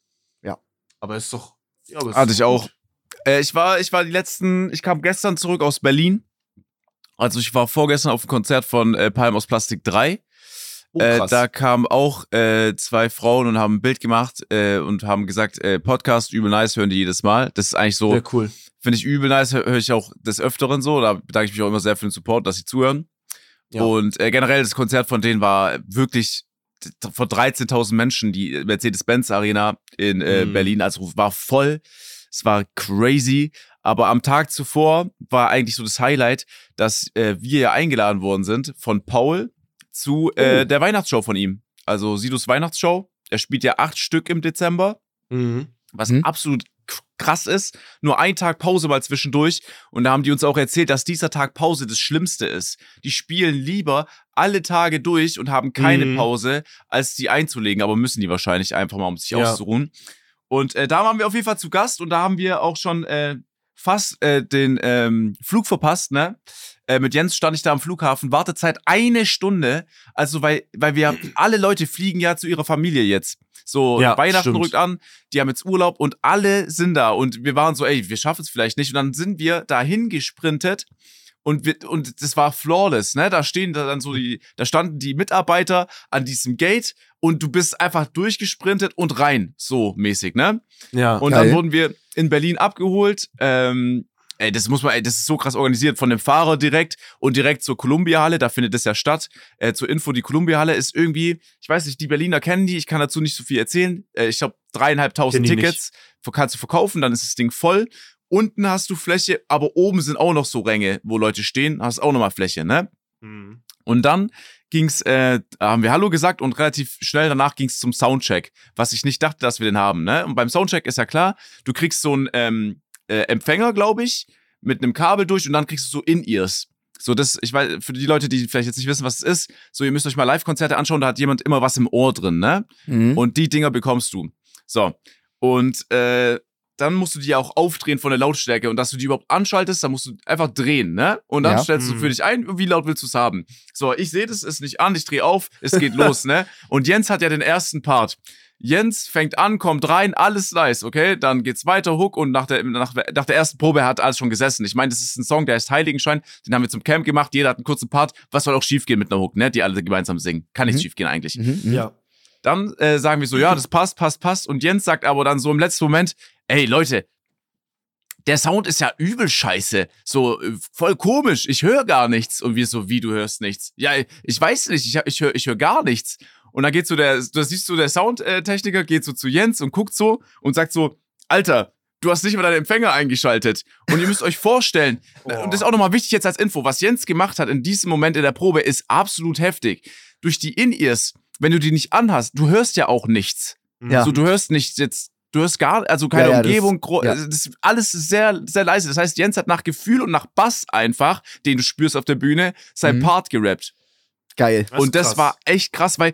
Ja. Aber ist doch. Ja, aber ist Hatte ich auch. Äh, ich, war, ich war die letzten, ich kam gestern zurück aus Berlin. Also ich war vorgestern auf dem Konzert von äh, Palm aus Plastik 3. Oh, äh, da kamen auch äh, zwei Frauen und haben ein Bild gemacht äh, und haben gesagt, äh, Podcast übel nice, hören die jedes Mal. Das ist eigentlich so, sehr cool. Finde ich übel nice, höre hör ich auch des Öfteren so. Da bedanke ich mich auch immer sehr für den Support, dass sie zuhören. Ja. Und äh, generell das Konzert von denen war wirklich vor 13.000 Menschen, die Mercedes-Benz Arena in äh, mhm. Berlin, also war voll. Es war crazy. Aber am Tag zuvor war eigentlich so das Highlight, dass äh, wir ja eingeladen worden sind von Paul, zu äh, oh. der Weihnachtsshow von ihm. Also Sidus Weihnachtsshow. Er spielt ja acht Stück im Dezember. Mhm. Was mhm. absolut krass ist. Nur ein Tag Pause mal zwischendurch. Und da haben die uns auch erzählt, dass dieser Tag Pause das Schlimmste ist. Die spielen lieber alle Tage durch und haben keine mhm. Pause, als die einzulegen. Aber müssen die wahrscheinlich einfach mal, um sich ja. auszuruhen. Und äh, da waren wir auf jeden Fall zu Gast und da haben wir auch schon äh, fast äh, den ähm, Flug verpasst, ne? Äh, mit Jens stand ich da am Flughafen, Wartezeit eine Stunde. Also, weil, weil wir alle Leute fliegen ja zu ihrer Familie jetzt. So, ja, Weihnachten stimmt. rückt an, die haben jetzt Urlaub und alle sind da. Und wir waren so, ey, wir schaffen es vielleicht nicht. Und dann sind wir dahin gesprintet und wir, und das war flawless, ne? Da stehen da dann so die, da standen die Mitarbeiter an diesem Gate und du bist einfach durchgesprintet und rein, so mäßig, ne? Ja. Und geil. dann wurden wir in Berlin abgeholt. Ähm, Ey, das muss man, ey, das ist so krass organisiert von dem Fahrer direkt und direkt zur Columbia-Halle, da findet das ja statt. Äh, zur Info, die Columbia-Halle ist irgendwie, ich weiß nicht, die Berliner kennen die, ich kann dazu nicht so viel erzählen. Äh, ich glaube, dreieinhalbtausend Tickets kannst du verkaufen, dann ist das Ding voll. Unten hast du Fläche, aber oben sind auch noch so Ränge, wo Leute stehen, hast auch nochmal Fläche, ne? Mhm. Und dann ging's, äh, haben wir Hallo gesagt und relativ schnell danach ging's zum Soundcheck, was ich nicht dachte, dass wir den haben, ne? Und beim Soundcheck ist ja klar, du kriegst so ein ähm, äh, Empfänger, glaube ich, mit einem Kabel durch und dann kriegst du so In-Ears. So, das, ich weiß, für die Leute, die vielleicht jetzt nicht wissen, was es ist, so, ihr müsst euch mal Live-Konzerte anschauen, da hat jemand immer was im Ohr drin, ne? Mhm. Und die Dinger bekommst du. So. Und äh, dann musst du die auch aufdrehen von der Lautstärke und dass du die überhaupt anschaltest, dann musst du einfach drehen, ne? Und dann ja. stellst du mhm. für dich ein, wie laut willst du es haben. So, ich sehe das ist nicht an, ich drehe auf, es geht los, ne? Und Jens hat ja den ersten Part. Jens fängt an, kommt rein, alles nice, okay? Dann geht's weiter, Hook und nach der, nach, nach der ersten Probe hat alles schon gesessen. Ich meine, das ist ein Song, der heißt Heiligenschein, den haben wir zum Camp gemacht, jeder hat einen kurzen Part. Was soll auch schiefgehen mit einer Hook, ne? Die alle gemeinsam singen. Kann nichts mhm. schiefgehen eigentlich. Mhm, mhm. ja. Dann äh, sagen wir so, ja, das passt, passt, passt. Und Jens sagt aber dann so im letzten Moment, ey Leute, der Sound ist ja übel scheiße. So äh, voll komisch. Ich höre gar nichts. Und wir so, wie du hörst nichts? Ja, ich weiß nicht. Ich, ich höre ich hör gar nichts. Und dann geht so der, das siehst du, der Soundtechniker geht so zu Jens und guckt so und sagt so, Alter, du hast nicht mal deinen Empfänger eingeschaltet. Und ihr müsst euch vorstellen, Oh. und das ist auch nochmal wichtig jetzt als Info, was Jens gemacht hat in diesem Moment in der Probe ist absolut heftig. Durch die In-Ears, wenn du die nicht anhast, du hörst ja auch nichts. Ja. So, du hörst nicht jetzt, du hörst gar, also keine Ja, ja, das- Umgebung, also das ist alles sehr, sehr leise. Das heißt, Jens hat nach Gefühl und nach Bass einfach, den du spürst auf der Bühne, sein Mhm. Part gerappt. Geil. Das und das krass. war echt krass, weil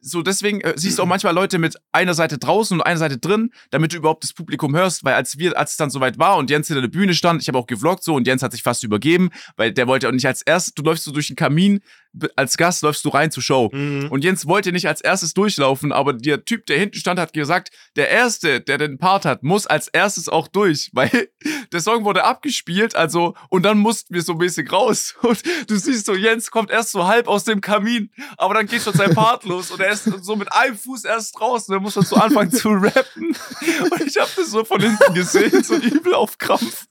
so deswegen äh, siehst du auch manchmal Leute mit einer Seite draußen und einer Seite drin, damit du überhaupt das Publikum hörst, weil als wir, als es dann soweit war und Jens hinter der Bühne stand, ich habe auch gevloggt so und Jens hat sich fast übergeben, weil der wollte auch nicht als erstes, du läufst so durch den Kamin, als Gast läufst du rein zur Show. Mhm. Und Jens wollte nicht als erstes durchlaufen, aber der Typ, der hinten stand, hat gesagt, der Erste, der den Part hat, muss als erstes auch durch, weil der Song wurde abgespielt, also, und dann mussten wir so mäßig raus. Und du siehst so, Jens kommt erst so halb aus dem Kamin, aber dann geht schon sein Part los und er ist so mit einem Fuß erst draußen, er muss dann so anfangen zu rappen. Und ich habe das so von hinten gesehen, so übel auf Krampf.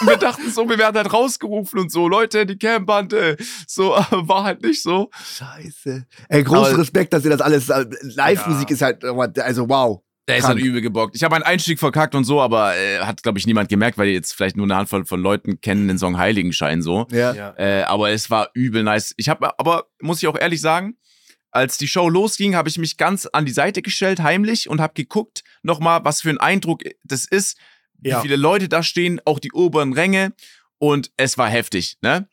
Und wir dachten so, wir werden halt rausgerufen und so, Leute, die Cambande. So, war halt nicht so. Scheiße. Ey, großen Aber- Respekt, dass ihr das alles. äh, Live-Musik Ja. ist halt, also wow. Der ist halt übel gebockt. Ich habe einen Einstieg verkackt und so, aber äh, hat, glaube ich, niemand gemerkt, weil die jetzt vielleicht nur eine Handvoll von Leuten kennen den Song Heiligenschein so. Ja. Ja. Äh, aber es war übel nice. Ich habe aber, muss ich auch ehrlich sagen, als die Show losging, habe ich mich ganz an die Seite gestellt, heimlich, und habe geguckt, nochmal, was für ein Eindruck das ist, wie Ja. viele Leute da stehen, auch die oberen Ränge. Und es war heftig, ne?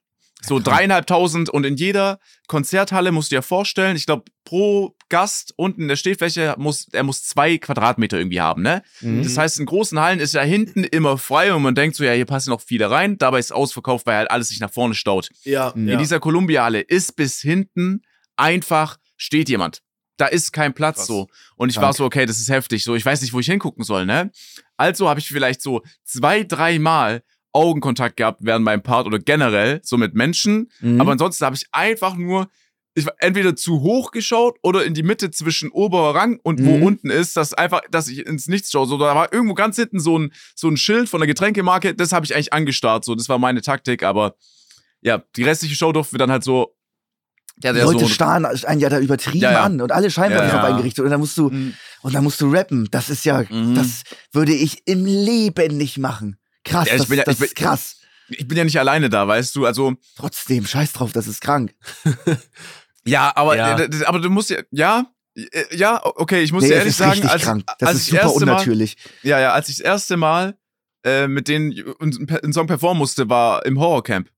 So dreieinhalbtausend und in jeder Konzerthalle musst du dir vorstellen, ich glaube, pro Gast unten in der Stehfläche muss, er muss zwei Quadratmeter irgendwie haben, ne? Mhm. Das heißt, in großen Hallen ist ja hinten immer frei und man denkt so, ja, hier passen noch viele rein. Dabei ist ausverkauft, weil halt alles sich nach vorne staut. Ja, Mhm. In dieser Columbia-Halle ist bis hinten einfach steht jemand. Da ist kein Platz Krass. so. Und ich Krank. war so, okay, das ist heftig. So, ich weiß nicht, wo ich hingucken soll, ne? Also habe ich vielleicht so zwei, dreimal Augenkontakt gehabt während meinem Part oder generell so mit Menschen. Mhm. Aber ansonsten habe ich einfach nur ich war entweder zu hoch geschaut oder in die Mitte zwischen oberer Rang und wo Mhm. unten ist, dass einfach, dass ich ins Nichts schaue. So, da war irgendwo ganz hinten so ein, so ein Schild von der Getränkemarke, das habe ich eigentlich angestarrt. So, das war meine Taktik, aber ja, die restliche Show durften wir dann halt so. Der, Die der Leute so, starren einen ja da übertrieben Ja, ja. an und alle Scheinwerfer Ja, ja. einen gerichtet und dann musst du Mhm. und dann musst du rappen. Das ist ja, Mhm. das würde ich im Leben nicht machen. Krass, Ja, ich das, bin ja- das ich bin- ist krass. ich bin ja nicht alleine da, weißt du? Also, Trotzdem, scheiß drauf, das ist krank. ja, aber, Ja. äh, aber du musst ja, ja, äh, ja, okay, ich muss Nee, dir ehrlich ist sagen, als, krank. Das als ist ich super erste Mal, unnatürlich. Ja, ja, als ich das erste Mal äh, mit denen einen Song performen musste, war im Horrorcamp.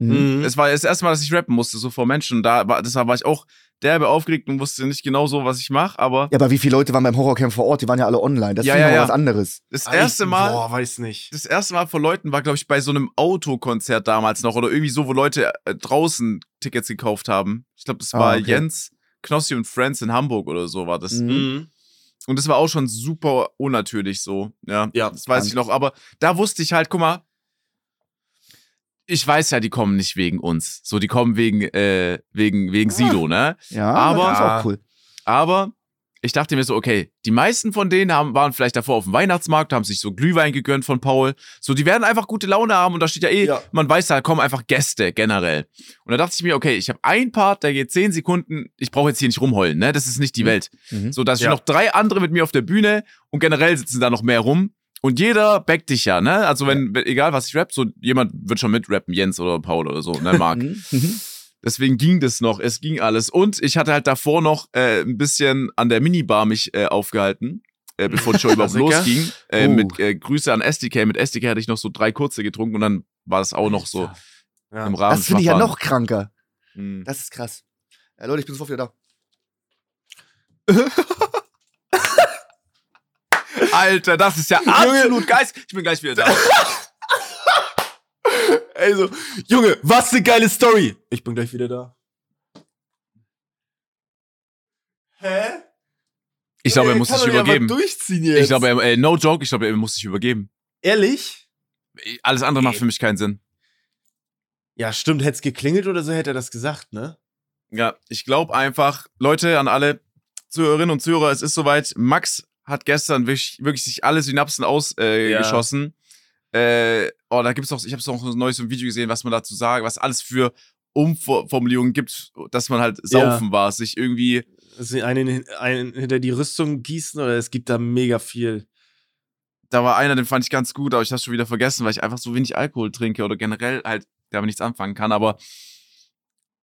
Mhm. Mhm. Es war das erste Mal, dass ich rappen musste, so vor Menschen. Und Da war, deshalb war ich auch derbe aufgeregt und wusste nicht genau so, was ich mache. Aber Ja, aber wie viele Leute waren beim Horrorcamp vor Ort? Die waren ja alle online. Das Ja, ist ja, ja, was anderes. das erste Mal, Boah, weiß nicht. das erste Mal vor Leuten war, glaube ich, bei so einem Autokonzert damals noch oder irgendwie so, wo Leute äh, draußen Tickets gekauft haben. Ich glaube, das Ah, war okay. Jens, Knossi und Friends in Hamburg oder so war das. Mhm. Mhm. Und das war auch schon super unnatürlich so. Ja, Ja, das weiß ich noch. Aber da wusste ich halt, guck mal, ich weiß ja, die kommen nicht wegen uns. So, die kommen wegen, äh, wegen, wegen Silo, ne? Ja, Aber- das ist auch cool. Aber ich dachte mir so, okay, die meisten von denen haben, waren vielleicht davor auf dem Weihnachtsmarkt, haben sich so Glühwein gegönnt von Paul. So, die werden einfach gute Laune haben und da steht ja eh, Ja. man weiß, da kommen einfach Gäste generell. Und da dachte ich mir, okay, ich habe einen Part, der geht zehn Sekunden, ich brauche jetzt hier nicht rumheulen, ne? Das ist nicht die Mhm. Welt. Mhm. So, da sind Ja. noch drei andere mit mir auf der Bühne und generell sitzen da noch mehr rum. Und jeder backt dich ja, ne? Also wenn, wenn egal was ich rap, so jemand wird schon mitrappen, Jens oder Paul oder so, ne, Marc. Mhm. Mhm. Deswegen ging das noch, es ging alles. Und ich hatte halt davor noch äh, ein bisschen an der Minibar mich äh, aufgehalten, äh, bevor die Show überhaupt losging. Äh, Uh. Mit äh, Grüße an SDK. Mit SDK hatte ich noch so drei kurze getrunken und dann war das auch noch so Ja. im Rahmen. Das finde ich ja noch kranker. Mhm. Das ist krass. Ja, Leute, ich bin sofort wieder da. Alter, das ist ja absolut geil. Ich bin gleich wieder da. Also, Junge, was eine geile Story. Ich bin gleich wieder da. Hä? Ich glaube, er Ey, muss sich übergeben. durchziehen jetzt. Ich glaube, er, äh, no joke, ich glaube, er muss sich übergeben. Ehrlich? Alles andere macht für mich keinen Sinn. Ja, stimmt. Hätte es geklingelt oder so, hätte er das gesagt, ne? Ja, ich glaube einfach, Leute, an alle Zuhörerinnen und Zuhörer, es ist soweit. Max hat gestern wirklich, wirklich sich alle Synapsen ausgeschossen. Äh, Ja. äh, oh, da gibt's auch, ich habe noch ein neues Video gesehen, was man dazu sagt, was alles für Umformulierungen gibt, dass man halt saufen war, sich irgendwie Sie einen, einen hinter die Rüstung gießen oder es gibt da mega viel. Da war einer, den fand ich ganz gut, aber ich hab's schon wieder vergessen, weil ich einfach so wenig Alkohol trinke oder generell halt damit nichts anfangen kann. Aber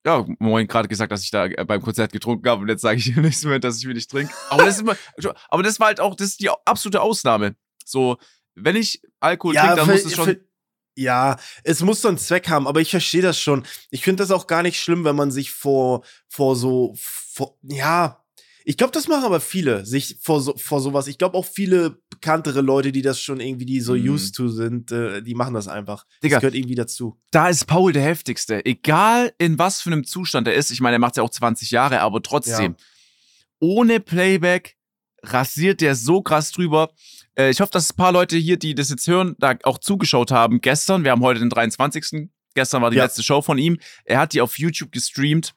ja, vorhin gerade gesagt, dass ich da äh, beim Konzert getrunken habe und jetzt sage ich im nächsten Moment, dass ich wenig trinke. Aber das ist immer, aber das war halt auch, das ist die absolute Ausnahme. So, wenn ich Alkohol trinke, dann für- muss es schon. für- ja, es muss so einen Zweck haben, aber ich verstehe das schon. Ich finde das auch gar nicht schlimm, wenn man sich vor, vor so, vor, ja, ich glaube, das machen aber viele, sich vor, so, vor sowas. Ich glaube auch viele bekanntere Leute, die das schon irgendwie, die so Mhm. used to sind, äh, die machen das einfach. Digga. Das gehört irgendwie dazu. da ist Paul der heftigste. Egal in was für einem Zustand er ist. Ich meine, er macht ja auch 20 Jahre, aber trotzdem. Ohne Playback rasiert der so krass drüber. Äh, ich hoffe, dass ein paar Leute hier, die das jetzt hören, da auch zugeschaut haben. Gestern, wir haben heute den 23. Gestern war die Ja. letzte Show von ihm. Er hat die auf YouTube gestreamt.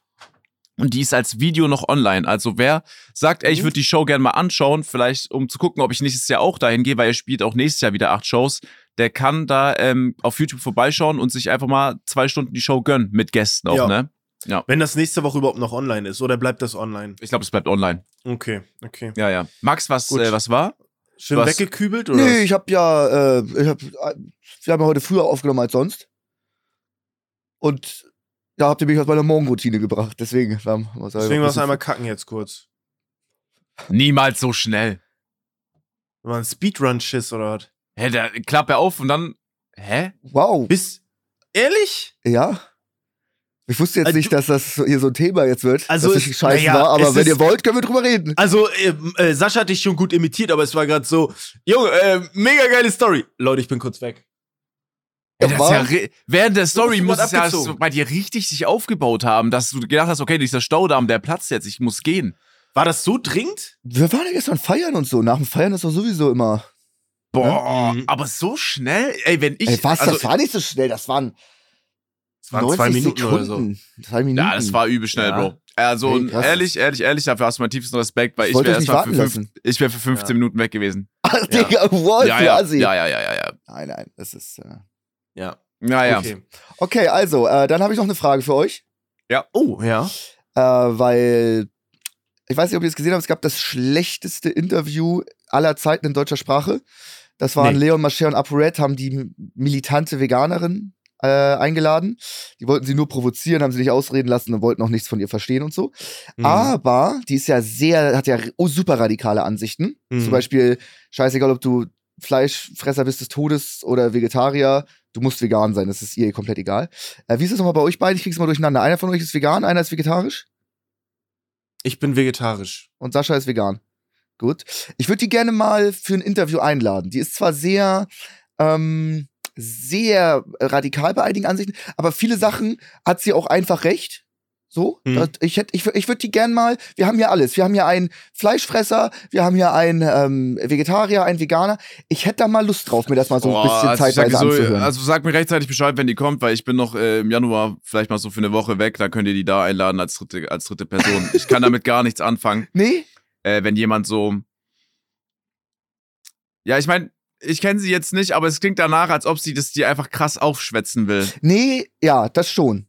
Und die ist als Video noch online. Also wer sagt, ey, ich Mhm. würde die Show gerne mal anschauen, vielleicht um zu gucken, ob ich nächstes Jahr auch dahin gehe, weil er spielt auch nächstes Jahr wieder acht Shows, der kann da ähm, auf YouTube vorbeischauen und sich einfach mal zwei Stunden die Show gönnen mit Gästen auch, Ja. ne? Wenn das nächste Woche überhaupt noch online ist, oder bleibt das online? Ich glaube, es bleibt online. Okay, okay. Ja, ja. Max, was, äh, was war? Schön Was? weggekübelt, oder? Nee, ich habe ja, äh, ich hab, äh, wir haben ja heute früher aufgenommen als sonst. Und da habt ihr mich aus meiner Morgenroutine gebracht. Deswegen, ähm, was Deswegen es einmal kacken jetzt kurz. Niemals so schnell. War ein Speedrun-Schiss oder was? Hä, der Klappe auf und dann. Hä? Wow. Bis. Ehrlich? Ja. Ich wusste jetzt Also nicht, dass das hier so ein Thema jetzt wird. Also dass es- ich scheiße naja, war, aber wenn ist- ihr wollt, können wir drüber reden. Also, äh, äh, Sascha hat dich schon gut imitiert, aber es war gerade so, Junge, äh, mega geile Story. Leute, ich bin kurz weg. Das ja ri- während der Story muss es ja so bei dir richtig sich aufgebaut haben, dass du gedacht hast, okay, dieser Staudamm, der platzt jetzt, ich muss gehen. War das so dringend? Wir waren ja gestern feiern und so. Nach dem Feiern ist doch sowieso immer. Boah, Mhm. aber so schnell? Ey, wenn ich. Ey, was? also, das war nicht so schnell. Das waren, Es waren 90 zwei Minuten Sekunden. oder so. Zwei Minuten. Ja, das war übel schnell, Ja. Bro. Also Hey, ehrlich, ehrlich, ehrlich, dafür hast du meinen tiefsten Respekt, weil Ich ich, wäre erstmal für, fünf, ich wär für 15 Ja. Minuten weg gewesen. Ach, Ja. Digga, wow, ja, für ja, Assi. ja, ja, ja, ja, ja. Nein, nein, das ist. Äh Ja. Ja, ja. Okay. okay, also, äh, dann habe ich noch eine Frage für euch. Oh, ja. Äh, weil. Ich weiß nicht, ob ihr es gesehen habt, es gab das schlechteste Interview aller Zeiten in deutscher Sprache. Das waren Nee. Leon Mascher und ApoRed, haben die militante Veganerin äh, eingeladen. Die wollten sie nur provozieren, haben sie nicht ausreden lassen und wollten auch nichts von ihr verstehen und so. Mhm. Aber die ist ja sehr, hat ja oh, super radikale Ansichten. Mhm. Zum Beispiel, scheißegal, ob du Fleischfresser bist des Todes oder Vegetarier, du musst vegan sein, das ist ihr komplett egal. Äh, wie ist das nochmal bei euch beiden? Ich krieg's mal durcheinander. Einer von euch ist vegan, einer ist vegetarisch Ich bin vegetarisch. und Sascha ist vegan. Gut. Ich würde die gerne mal für ein Interview einladen. Die ist zwar sehr, ähm, sehr radikal bei einigen Ansichten, aber viele Sachen hat sie auch einfach recht. So, Hm. Das- ich, hätt- ich, ich würde die gern mal, wir haben hier alles. Wir haben hier einen Fleischfresser, wir haben hier einen ähm, Vegetarier, einen Veganer. Ich hätte da mal Lust drauf, mir das mal so ein bisschen also sag zeitweise dir so, anzuhören. Also sag mir rechtzeitig Bescheid, wenn die kommt, weil ich bin noch äh, im Januar vielleicht mal so für eine Woche weg, dann könnt ihr die da einladen als dritte, als dritte Person. Ich kann damit gar nichts anfangen, nee? äh, wenn jemand so. Ja, ich meine, ich kenne sie jetzt nicht, aber es klingt danach, als ob sie das dir einfach krass aufschwätzen will. Nee, ja, das schon.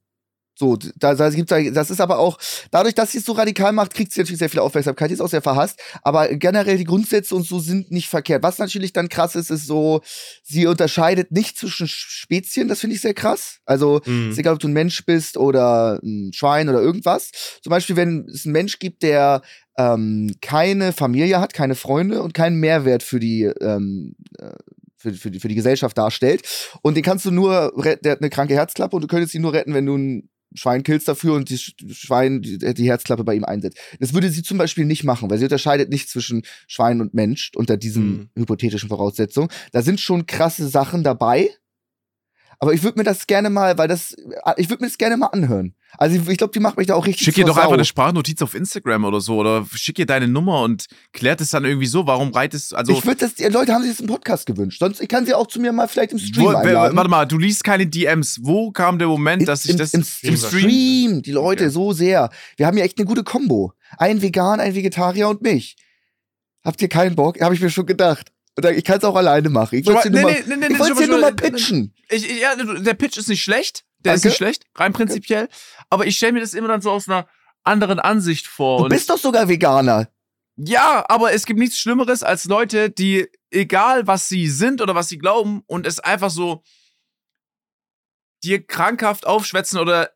So, da, da gibt's, da- das ist aber auch, dadurch, dass sie es so radikal macht, kriegt sie natürlich sehr viel Aufmerksamkeit, die ist auch sehr verhasst, aber generell die Grundsätze und so sind nicht verkehrt. Was natürlich dann krass ist, ist so, sie unterscheidet nicht zwischen Spezien, das finde ich sehr krass. Also, Mhm. ist egal, ob du ein Mensch bist oder ein Schwein oder irgendwas. Zum Beispiel, wenn es einen Mensch gibt, der ähm, keine Familie hat, keine Freunde und keinen Mehrwert für die, ähm, äh, für, für, die, für die Gesellschaft darstellt. Und den kannst du nur retten, der hat eine kranke Herzklappe und du könntest ihn nur retten, wenn du ein Schwein killst dafür und die Sch- Schwein die, die Herzklappe bei ihm einsetzt. Das würde sie zum Beispiel nicht machen, weil sie unterscheidet nicht zwischen Schwein und Mensch unter diesen hypothetischen Voraussetzungen. Da sind schon krasse Sachen dabei. Aber ich würde mir das gerne mal, weil das, ich würde mir das gerne mal anhören. Also ich, ich glaube, die macht mich da auch richtig Schick ihr doch einfach Sau. eine Sprachnotiz auf Instagram oder so oder schick ihr deine Nummer und klärt es dann irgendwie so, warum reitest also ich würde das, die Leute haben sich das im Podcast gewünscht. Sonst, ich kann sie auch zu mir mal vielleicht im Stream wo, einladen. warte mal, du liest keine DMs. Wo kam der Moment, dass ich das im, im Stream, die Leute Okay. so sehr. Wir haben ja echt eine gute Kombo. Ein Vegan, ein Vegetarier und mich. Habt ihr keinen Bock? Habe ich mir schon gedacht. Und dann- Ich kann es auch alleine machen. Ich wollte dir nur, nee, mal- nee, nee, dir nur mal pitchen. Ich, ja, der Pitch ist nicht schlecht. Der ist Danke. nicht schlecht, rein prinzipiell. Aber ich stelle mir das immer dann so aus einer anderen Ansicht vor. Du bist doch sogar Veganer. ja, aber es gibt nichts Schlimmeres als Leute, die, egal was sie sind oder was sie glauben, und es einfach so dir krankhaft aufschwätzen oder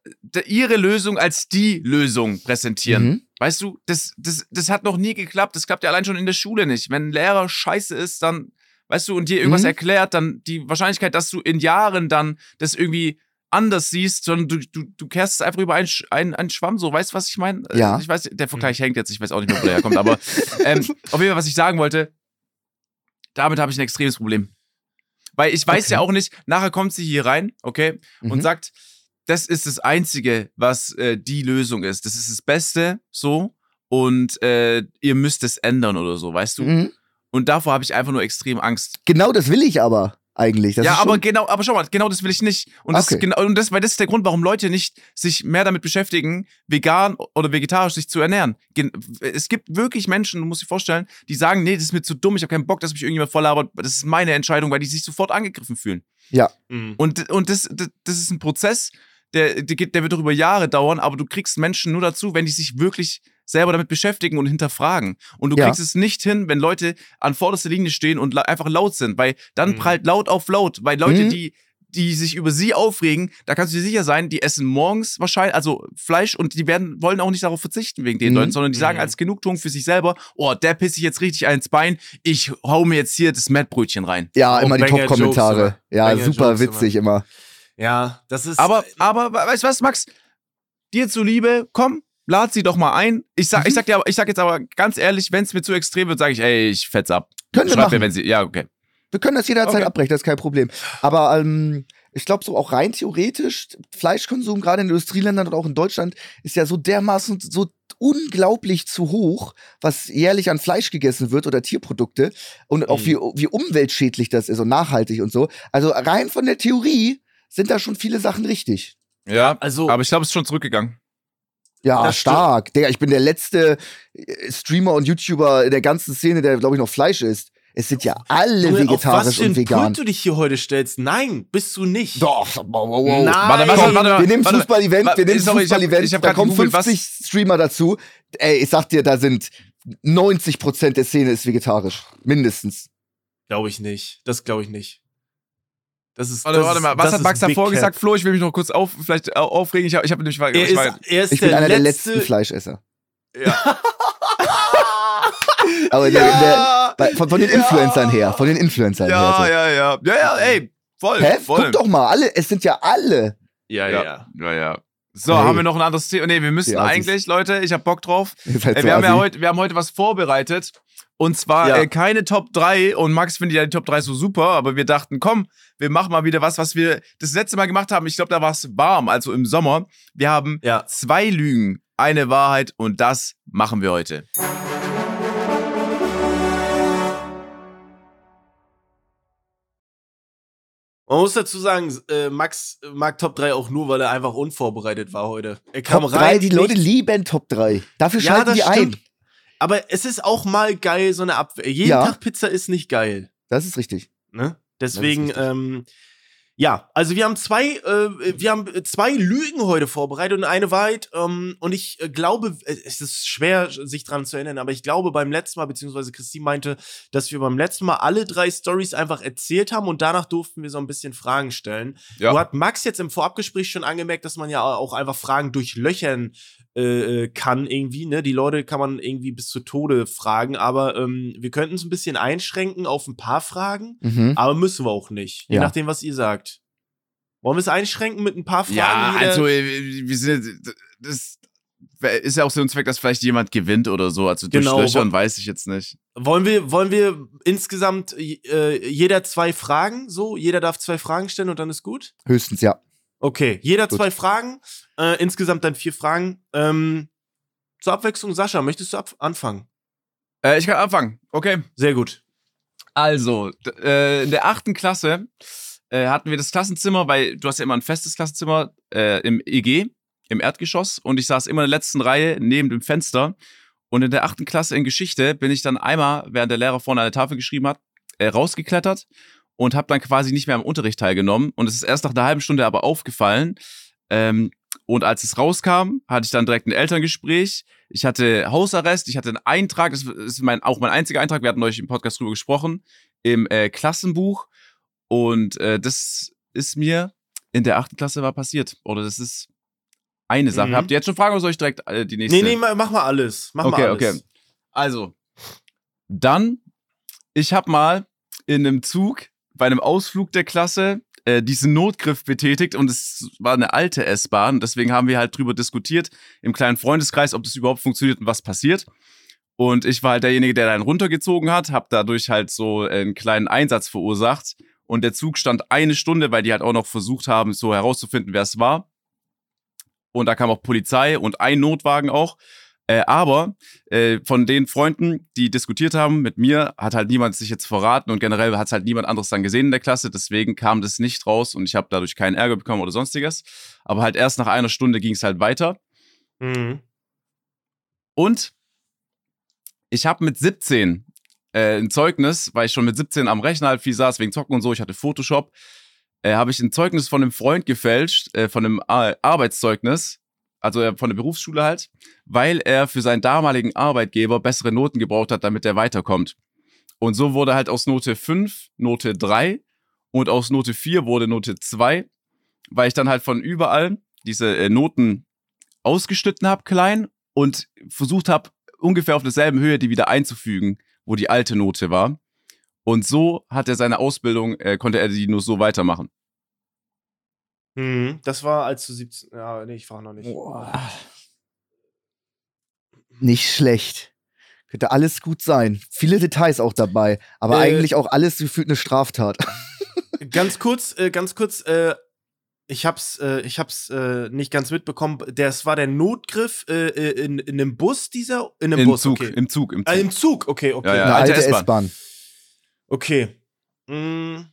ihre Lösung als die Lösung präsentieren. Mhm. Weißt du, das, das, das hat noch nie geklappt. Das klappt ja allein schon in der Schule nicht. Wenn ein Lehrer scheiße ist, dann, weißt du, und dir irgendwas Mhm. erklärt, dann die Wahrscheinlichkeit, dass du in Jahren dann das irgendwie anders siehst, sondern du, du, du kehrst es einfach über einen, einen, einen Schwamm so. Weißt du, was ich meine? Ja. Ich weiß, der Vergleich hängt jetzt, ich weiß auch nicht mehr, wo der herkommt, aber ähm, auf jeden Fall, was ich sagen wollte, damit habe ich ein extremes Problem. Weil ich weiß Okay. ja auch nicht, nachher kommt sie hier rein, okay, und Mhm. sagt, das ist das Einzige, was äh, die Lösung ist. Das ist das Beste, so. Und äh, ihr müsst es ändern oder so, weißt du? Mhm. Und davor habe ich einfach nur extrem Angst. Genau das will ich aber eigentlich. Das ja, ist aber genau, aber schau mal, genau das will ich nicht. Und das, Okay. ist genau, und das, weil das ist der Grund, warum Leute nicht sich mehr damit beschäftigen, vegan oder vegetarisch sich zu ernähren. Es gibt wirklich Menschen, du musst dir vorstellen, die sagen, nee, das ist mir zu dumm, ich habe keinen Bock, dass mich irgendjemand voll labert. Das ist meine Entscheidung, weil die sich sofort angegriffen fühlen. Mhm. Und, und das, das, das ist ein Prozess, der, der, geht- der wird doch über Jahre dauern, aber du kriegst Menschen nur dazu, wenn die sich wirklich selber damit beschäftigen und hinterfragen. Und du Ja. kriegst es nicht hin, wenn Leute an vorderster Linie stehen und la einfach laut sind, weil dann Mhm. prallt laut auf laut, weil Leute, Mhm. die die sich über sie aufregen, da kannst du dir sicher sein, die essen morgens wahrscheinlich, also Fleisch und die werden, wollen auch nicht darauf verzichten wegen den Mhm. Leuten, sondern die sagen als Genugtuung für sich selber, oh, der pisst sich jetzt richtig ins Bein, ich hau mir jetzt hier das Mettbrötchen rein. ja, Auch immer die Top-Kommentare. immer. Ja, Banger super Jokes witzig immer. Ja, das ist. Aber, aber, weißt du was, Max? Dir zuliebe, komm, lad sie doch mal ein. Ich sag, ich Mhm. sag dir aber, ich sag jetzt aber ganz ehrlich, wenn es mir zu extrem wird, sage ich, ey, ich fetz ab. Können wir Schreib mir, machen. wenn sie, ja, okay. Wir können das jederzeit Okay. abbrechen, das ist kein Problem. Aber ähm, ich glaube, so auch rein theoretisch, Fleischkonsum, gerade in Industrieländern und auch in Deutschland, ist ja so dermaßen so unglaublich zu hoch, was jährlich an Fleisch gegessen wird oder Tierprodukte und auch Mhm. wie, wie umweltschädlich das ist und nachhaltig und so. Also rein von der Theorie sind da schon viele Sachen richtig. Ja, also, aber ich glaube, es ist schon zurückgegangen. Ja, stark. Digga, ich bin der letzte äh, Streamer und YouTuber in der ganzen Szene, der, glaube ich, noch Fleisch isst. Es sind ja alle Junge, auf was vegetarisch und vegan. Pult du dich hier heute stellst? Nein, bist du nicht. Doch, wow, wow, wow. Nein. Warte, warte, warte, wir nehmen Fußball-Event, wir nehmen Fußball-Event, da kommen gegoogelt, was- 50 Streamer dazu. Ey, ich sag dir, da sind 90% der Szene ist vegetarisch. Mindestens. Glaube ich nicht. Das glaube ich nicht. Das ist. Warte, das warte mal, was hat Max davor gesagt? Flo, ich will mich noch kurz auf, vielleicht au- aufregen. Ich habe ich hab nämlich. Er ich ist, war- er ist Ich bin der einer der letzte. letzten Fleischesser. ja. Aber der, der, ja, bei, von, von den Ja. Influencern her, von den Influencern ja, her. ja, ja. Ja, ja, ey, voll. Hä? voll. Guck doch mal, alle, es sind ja alle. ja, Ja, ja. ja, ja. So, Hey. haben wir noch ein anderes Thema? Nee, wir müssen eigentlich, Leute, ich hab Bock drauf. Ey, so wir, haben ja heute, wir haben heute was vorbereitet. Und zwar Ja. äh, keine Top 3. Und Max findet ja die Top 3 so super. Aber wir dachten, komm, wir machen mal wieder was, was wir das letzte Mal gemacht haben. Ich glaube, da war es warm, also im Sommer. Wir haben Ja. zwei Lügen, eine Wahrheit. Und das machen wir heute. Man muss dazu sagen, äh, Max mag Top 3 auch nur, weil er einfach unvorbereitet war heute. Er kam Top rein. 3, die Leute lieben Top 3. Dafür Ja, schalten das die stimmt. ein. Aber es ist auch mal geil, so eine Abwehr. Jeden Ja. Tag Pizza ist nicht geil. Das ist richtig. Ne? Deswegen, richtig. ähm, ja, also wir haben zwei, äh, wir haben zwei Lügen heute vorbereitet und eine Wahrheit. Ähm, und ich äh, glaube, es ist schwer, sich dran zu erinnern, aber ich glaube beim letzten Mal, beziehungsweise Christine meinte, dass wir beim letzten Mal alle drei Stories einfach erzählt haben und danach durften wir so ein bisschen Fragen stellen. Ja. Du hat Max jetzt im Vorabgespräch schon angemerkt, dass man ja auch einfach Fragen durchlöchern äh, äh, kann irgendwie, ne? Die Leute kann man irgendwie bis zu Tode fragen, aber ähm, wir könnten es ein bisschen einschränken auf ein paar Fragen. Mhm. Aber müssen wir auch nicht. Je Ja. nachdem, was ihr sagt. Wollen wir es einschränken mit ein paar Fragen? Ja, also äh, wir sind, das ist ja auch so ein Zweck, dass vielleicht jemand gewinnt oder so. Also Genau, Löchern wo- weiß ich jetzt nicht. wollen wir, wollen wir insgesamt äh, jeder zwei Fragen? So, jeder darf zwei Fragen stellen und dann ist gut? Höchstens, ja. Okay, jeder Gut. zwei Fragen. Äh, insgesamt dann vier Fragen. Ähm, zur Abwechslung, Sascha, möchtest du ab anfangen? Äh, ich kann anfangen. Okay. Sehr gut. Also, äh, in der achten Klasse äh, hatten wir das Klassenzimmer, weil du hast ja immer ein festes Klassenzimmer äh, im EG, im Erdgeschoss, und ich saß immer in der letzten Reihe neben dem Fenster. Und in der achten Klasse in Geschichte bin ich dann einmal, während der Lehrer vorne an der Tafel geschrieben hat, äh, rausgeklettert und habe dann quasi nicht mehr am Unterricht teilgenommen. Und es ist erst nach einer halben Stunde aber aufgefallen. Ähm, Und als es rauskam, hatte ich dann direkt ein Elterngespräch. Ich hatte Hausarrest, ich hatte einen Eintrag, das ist mein, auch mein einziger Eintrag, wir hatten euch im Podcast drüber gesprochen, im äh, Klassenbuch. Und äh, das ist mir in der achten Klasse war passiert. Oder das ist eine Sache. Mhm. Habt ihr jetzt schon Fragen oder soll ich direkt äh, die nächste? Nee, nee, ma- mach mal alles. Mach okay, mal alles. okay. Also, dann, ich habe mal in einem Zug bei einem Ausflug der Klasse äh, diesen Notgriff betätigt und es war eine alte S-Bahn. Deswegen haben wir halt drüber diskutiert im kleinen Freundeskreis, ob das überhaupt funktioniert und was passiert. Und ich war halt derjenige, der dann runtergezogen hat, habe dadurch halt so einen kleinen Einsatz verursacht. Und der Zug stand eine Stunde, weil die halt auch noch versucht haben, so herauszufinden, wer es war. Und da kam auch Polizei und ein Notwagen auch. Äh, aber äh, von den Freunden, die diskutiert haben mit mir, hat halt niemand sich jetzt verraten und generell hat es halt niemand anderes dann gesehen in der Klasse. Deswegen kam das nicht raus und ich habe dadurch keinen Ärger bekommen oder sonstiges. Aber halt erst nach einer Stunde ging es halt weiter. Mhm. Und ich habe mit 17 äh, ein Zeugnis, weil ich schon mit 17 am Rechner halt viel saß, wegen Zocken und so, ich hatte Photoshop, äh, habe ich ein Zeugnis von einem Freund gefälscht, äh, von einem Ar Arbeitszeugnis, also äh, von der Berufsschule halt, weil er für seinen damaligen Arbeitgeber bessere Noten gebraucht hat, damit er weiterkommt. Und so wurde halt aus Note 5 Note 3 und aus Note 4 wurde Note 2, weil ich dann halt von überall diese äh, Noten ausgeschnitten habe, klein, und versucht habe, ungefähr auf derselben Höhe die wieder einzufügen, wo die alte Note war. Und so hat er seine Ausbildung, äh, konnte er die nur so weitermachen. Mhm. Das war als du 17. Ja, nee, ich frage noch nicht. Nicht schlecht. Könnte alles gut sein. Viele Details auch dabei. Aber Äh, eigentlich auch alles gefühlt eine Straftat. Ganz kurz, äh, ganz kurz, äh, ich hab's, äh, ich hab's äh, nicht ganz mitbekommen. Das war der Notgriff äh, äh, in, in einem Bus, dieser? In einem Im Bus, Zug, okay. im Zug, im Zug. Ah, Im Zug, okay, okay. Ja, ja. eine alte alte S-Bahn. S-Bahn. Okay. Mm,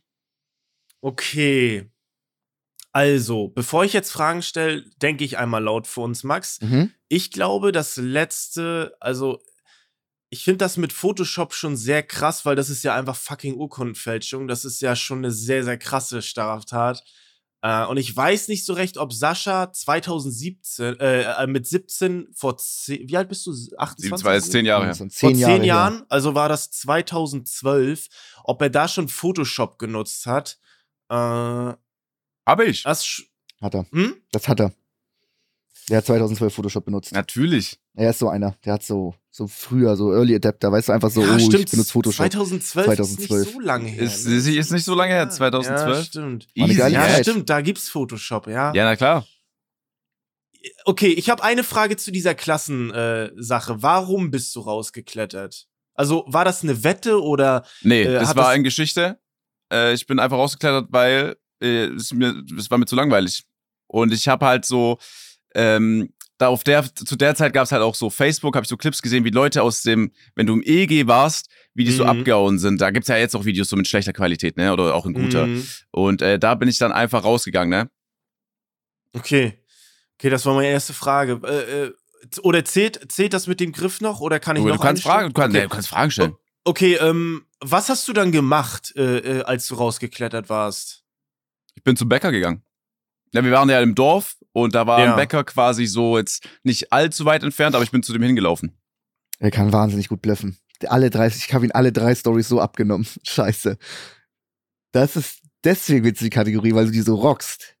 okay. Also, bevor ich jetzt Fragen stelle, denke ich einmal laut für uns, Max. Mhm. Ich glaube, das letzte, also ich finde das mit Photoshop schon sehr krass, weil das ist ja einfach fucking Urkundenfälschung. Das ist ja schon eine sehr, sehr krasse Straftat. Äh, und ich weiß nicht so recht, ob Sascha 2017, äh, äh, mit 17 vor 10, wie alt bist du? 28? 7, 2 ist 10 Jahre her. So vor zehn zehn Jahre her. Jahren, also war das 2012, ob er da schon Photoshop genutzt hat. Äh, Habe ich. das, Hat er. hm? Das hat er. Der hat 2012 Photoshop benutzt. Natürlich. Er ist so einer. Der hat so, so früher, so Early Adapter, weißt du, einfach so, ja, oh, stimmt. ich benutze Photoshop. 2012, 2012. ist nicht so lange her. Ist, ne? ist, ist nicht so lange her, Ja, 2012. Ja, stimmt. Easy. Ja, Zeit. stimmt, da gibt's Photoshop, ja. Ja, na klar. Okay, ich habe eine Frage zu dieser Klassensache. Äh. Warum bist du rausgeklettert? Also, war das eine Wette oder Nee, Äh, das hat war eine Geschichte. Äh, ich bin einfach rausgeklettert, weil äh, es, mir, es war mir zu langweilig. Und ich habe halt so, ähm, da auf der, zu der Zeit gab es halt auch so Facebook, habe ich so Clips gesehen, wie Leute aus dem, wenn du im EG warst, wie die so Mhm. abgehauen sind. Da gibt's ja jetzt auch Videos so mit schlechter Qualität, ne? Oder auch in guter. Mhm. Und äh, da bin ich dann einfach rausgegangen, ne? Okay. Okay, das war meine erste Frage. Äh, äh, oder zählt, zählt das mit dem Griff noch oder kann ich Du, noch du kannst Fragen, du kannst, Okay. nee, du kannst Fragen stellen. Okay, ähm, was hast du dann gemacht, äh, äh, als du rausgeklettert warst? Ich bin zum Bäcker gegangen. Ja, wir waren ja im Dorf und da war Ja. ein Bäcker quasi so jetzt nicht allzu weit entfernt, aber ich bin zu dem hingelaufen. Er kann wahnsinnig gut bluffen. Alle 30, ich habe ihn alle drei Stories so abgenommen. Scheiße. Das ist deswegen willst du die Kategorie, weil du die so rockst.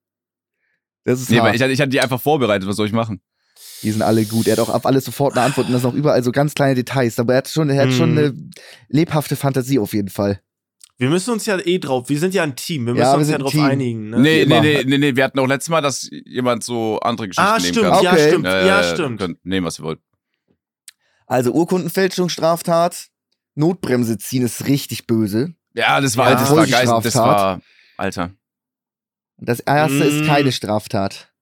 Das ist Nee, hart. aber ich, hatte- ich hatte die einfach vorbereitet, was soll ich machen? Die sind alle gut. Er hat auch auf alles sofort eine Antwort und das sind auch überall so ganz kleine Details. Aber er hat schon, er hat schon Mhm. eine lebhafte Fantasie auf jeden Fall. Wir müssen uns ja eh drauf, wir sind ja ein Team, wir müssen Ja, wir uns ja drauf Team. einigen. Ne? Nee, nee, nee, nee, nee, wir hatten auch letztes Mal, dass jemand so andere Geschichten ah, nehmen stimmt, kann. ja, Okay. stimmt, Äh, ja, stimmt. Könnt nehmen, was ihr wollt. Also Urkundenfälschung, Straftat, Notbremse ziehen ist richtig böse. Ja, das war, Ja, das war geil. Das Straftat. war, Alter. Das erste Mm. ist keine Straftat.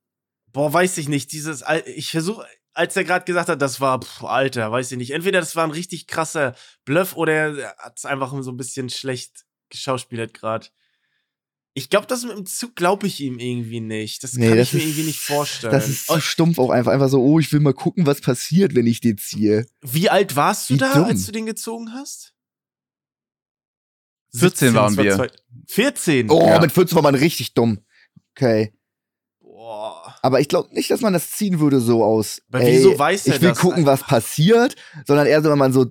Boah, weiß ich nicht, dieses, Al- ich versuche, als er gerade gesagt hat, das war, pff, Alter, weiß ich nicht, entweder das war ein richtig krasser Bluff oder er hat es einfach so ein bisschen schlecht geschauspielert gerade. Ich glaube, das mit dem Zug glaube ich ihm irgendwie nicht. Das Nee, kann das ich mir ist- irgendwie nicht vorstellen. Das ist zu stumpf auch einfach. Einfach so, oh, ich will mal gucken, was passiert, wenn ich den ziehe. Wie alt warst du Wie da, dumm. als du den gezogen hast? 14 waren das war wir. zwei- 14? Oh, Ja. mit 14 war man richtig dumm. Okay. Boah. Aber ich glaube nicht, dass man das ziehen würde so aus. Aber ey, wieso weiß er Ich will das gucken, was passiert, sondern eher so, wenn man so,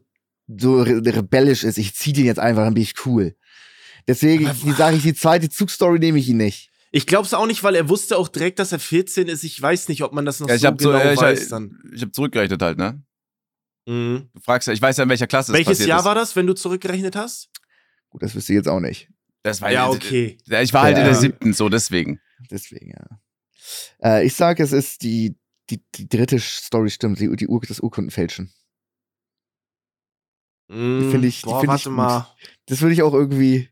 so re rebellisch ist. Ich zieh den jetzt einfach, dann bin ich cool. Deswegen sage ich, die zweite Zugstory nehme ich ihn nicht. Ich glaube es auch nicht, weil er wusste auch direkt, dass er 14 ist. Ich weiß nicht, ob man das noch Ja, ich so habe so, genau ja, ich, weiß dann. ich hab zurückgerechnet halt, ne? Mhm. Du fragst ja, ich weiß ja, in welcher Klasse das Welches passiert Jahr ist. war das, wenn du zurückgerechnet hast? Gut, das wüsste ich jetzt auch nicht. Das war ja, okay. Ich war halt in Ja. der siebten, so deswegen. Deswegen, ja. Äh, ich sage, es ist die, die, die dritte Story stimmt, die, die Ur das Urkundenfälschen. Mhm. find ich- Boah, find warte ich mal. Das würde ich auch irgendwie.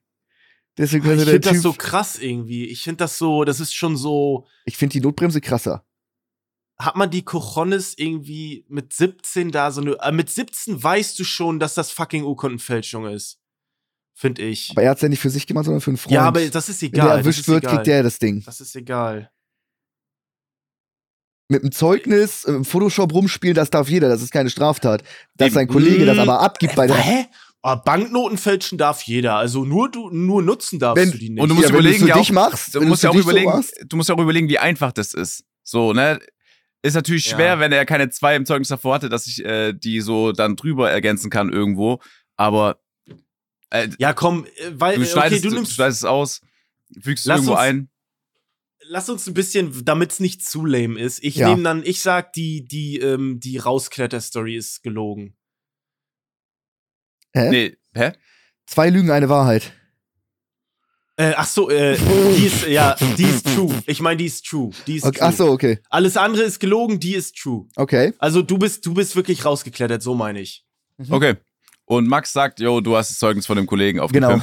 Deswegen Ich könnte der finde das so krass irgendwie. Ich finde das so, das ist schon so. ich finde die Notbremse krasser. Hat man die Cojones irgendwie mit 17 da so eine. Äh, mit 17 weißt du schon, dass das fucking Urkundenfälschung ist. Finde ich. Aber er hat es ja nicht für sich gemacht, sondern für einen Freund. ja, aber das ist Wenn egal. der das erwischt wird, egal. kriegt der das Ding. Das ist egal. Mit einem Zeugnis, im Photoshop rumspielen, das darf jeder, das ist keine Straftat. Dass sein Kollege das aber abgibt bei der. Hä? Aber Banknoten fälschen darf jeder. Also nur du, nur nutzen darfst Wenn- du die nicht. Und du musst ja, wenn überlegen, du auch- dich machst, Du musst ja auch so überlegen, machst, du musst ja auch überlegen, wie einfach das ist. So, ne? Ist natürlich Ja. schwer, wenn er keine zwei im Zeugnis davor hatte, dass ich äh, die so dann drüber ergänzen kann irgendwo. Aber äh, ja, komm, äh, weil du äh, okay, schneidest, du du nimmst. schneidest es aus, fügst es irgendwo uns- ein. Lass uns ein bisschen, damit es nicht zu lame ist. Ich Ja. nehme dann, ich sag, die, die, ähm, die Rauskletter-Story ist gelogen. hä? Nee, hä? Zwei Lügen, eine Wahrheit. Äh, ach so, äh, die ist, ja, die ist true. Ich meine, die ist true. Die ist Okay, true. ach so, okay. Alles andere ist gelogen, die ist true. Okay. Also du bist, du bist wirklich rausgeklettert, so meine ich. Mhm. Okay. Und Max sagt, yo, du hast das Zeugnis von dem Kollegen Genau.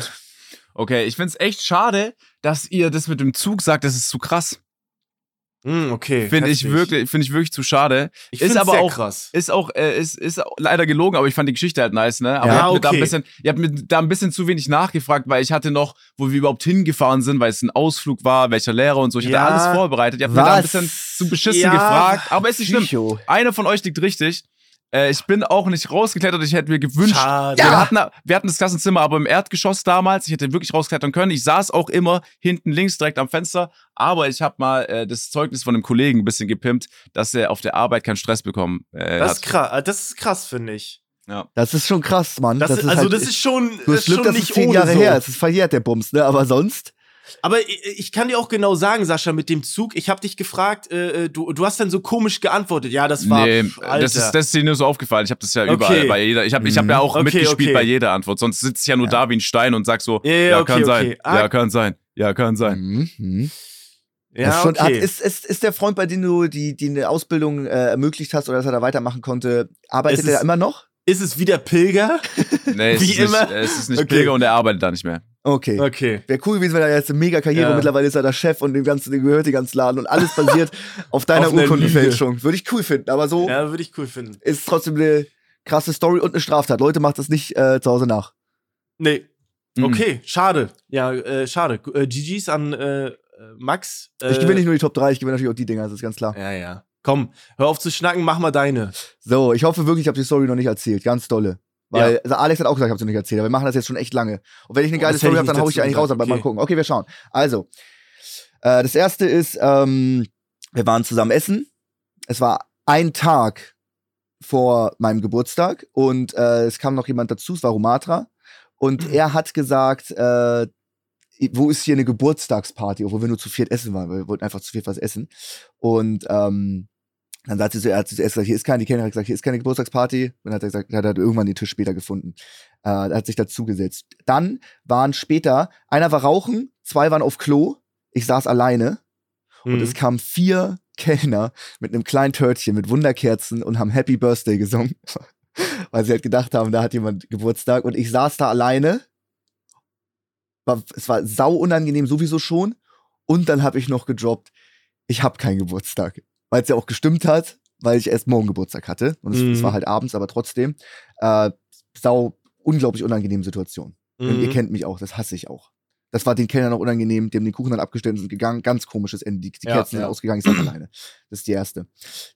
Okay, ich find's echt schade, dass ihr das mit dem Zug sagt, das ist zu krass. Hm, okay. Finde ich wirklich, finde ich wirklich zu schade. Ich ist aber sehr auch- krass. Ist auch, äh, ist, ist leider gelogen, aber ich fand die Geschichte halt nice, ne? Aber Ja, ihr, habt mir da ein okay. bisschen, ihr habt mir da ein bisschen zu wenig nachgefragt, weil ich hatte noch, wo wir überhaupt hingefahren sind, weil es ein Ausflug war, welcher Lehrer und so. Ich Ja. hatte alles vorbereitet. Ihr habt mir da ein bisschen zu beschissen Ja, gefragt, aber ist nicht schlimm. Einer von euch liegt richtig. Äh, ich bin auch nicht rausgeklettert. Ich hätte mir gewünscht, Schade. wir, hatten, wir hatten das Klassenzimmer aber im Erdgeschoss damals. Ich hätte wirklich rausklettern können. Ich saß auch immer hinten links direkt am Fenster. Aber ich habe mal äh, das Zeugnis von einem Kollegen ein bisschen gepimpt, dass er auf der Arbeit keinen Stress bekommen äh, Das hat. ist krass, das ist krass, finde ich. Ja. Das ist schon krass, Mann. Das, ist, also halt, das ist schon, Du das hast ist Glück, schon dass nicht es zehn ohne Jahre so. her ist. Es ist verjährt, der Bums, ne? Aber sonst. Aber ich, ich kann dir auch genau sagen, Sascha, mit dem Zug, ich habe dich gefragt, äh, äh, du, du hast dann so komisch geantwortet. Ja, das war. Nee, pff, Alter. das ist, das ist dir nur so aufgefallen. Ich habe das ja Okay. überall bei jeder. Ich habe ich hab ja auch Okay, mitgespielt okay. bei jeder Antwort. Sonst sitze ich ja nur da wie ein Stein und sag so, Ja, ja, ja, okay, kann sein. Ah. ja, kann sein, ja, kann sein. Mhm. mhm. Ja, ist, schon, hat, okay. ist, ist, ist der Freund, bei dem du die, die eine Ausbildung äh, ermöglicht hast oder dass er da weitermachen konnte, arbeitet Es er ist- immer noch? ist es wieder Pilger? Nee, es Wie ist nicht, immer. es ist nicht Okay. Pilger und er arbeitet da nicht mehr. Okay. Okay. Wäre cool gewesen, wenn er jetzt eine mega Karriere Ja. mittlerweile ist er der Chef und dem ganzen, dem gehört den ganzen Laden und alles basiert auf deiner Urkundenfälschung. Würde ich cool finden, aber so Ja, würde ich cool finden. ist trotzdem eine krasse Story und eine Straftat. Leute, macht das nicht äh, zu Hause nach. Nee. Mhm. Okay, schade. Ja, äh, schade. Äh, GG's an äh, äh, Max. Äh, Ich gewinne nicht nur die Top 3, ich gewinne natürlich auch die Dinger, das ist ganz klar. Ja, ja. Komm, hör auf zu schnacken, mach mal deine. So, ich hoffe wirklich, ich habe die Story noch nicht erzählt. Ganz dolle. Weil also Alex hat auch gesagt, ich habe sie nicht erzählt, aber wir machen das jetzt schon echt lange. Und wenn ich eine Oh, geile Story habe, dann hau ich die eigentlich raus, aber gesagt. mal Okay. gucken. Okay, wir schauen. Also, äh, das erste ist, ähm, wir waren zusammen essen. Es war ein Tag vor meinem Geburtstag und äh, es kam noch jemand dazu, es war Romatra. Und er hat gesagt, äh, wo ist hier eine Geburtstagsparty, obwohl wir nur zu viert essen waren, weil wir wollten einfach zu viert was essen. Und ähm, dann sagt sie so, er hat zuerst gesagt, hier ist keine, die Kellnerin hat gesagt, hier ist keine Geburtstagsparty. Und dann hat er gesagt, hat er irgendwann den Tisch später gefunden. Äh, er hat sich dazugesetzt. Dann waren später, einer war rauchen, zwei waren auf Klo, ich saß alleine und Mhm. es kamen vier Kellner mit einem kleinen Törtchen mit Wunderkerzen und haben Happy Birthday gesungen. Weil sie halt gedacht haben, da hat jemand Geburtstag und ich saß da alleine. War, es war sau unangenehm sowieso schon. Und dann habe ich noch gedroppt, ich habe keinen Geburtstag. Weil es ja auch gestimmt hat, weil ich erst morgen Geburtstag hatte. Und es, Mhm. war halt abends, aber trotzdem. Äh, sau unglaublich unangenehme Situation. Und Mhm. ihr kennt mich auch, das hasse ich auch. Das war den Kellner noch unangenehm, die haben den Kuchen dann abgestellt und sind gegangen. Ganz komisches Ende. Die, die Ja, Kerzen sind ja. ausgegangen, ich saß alleine. Das ist die erste.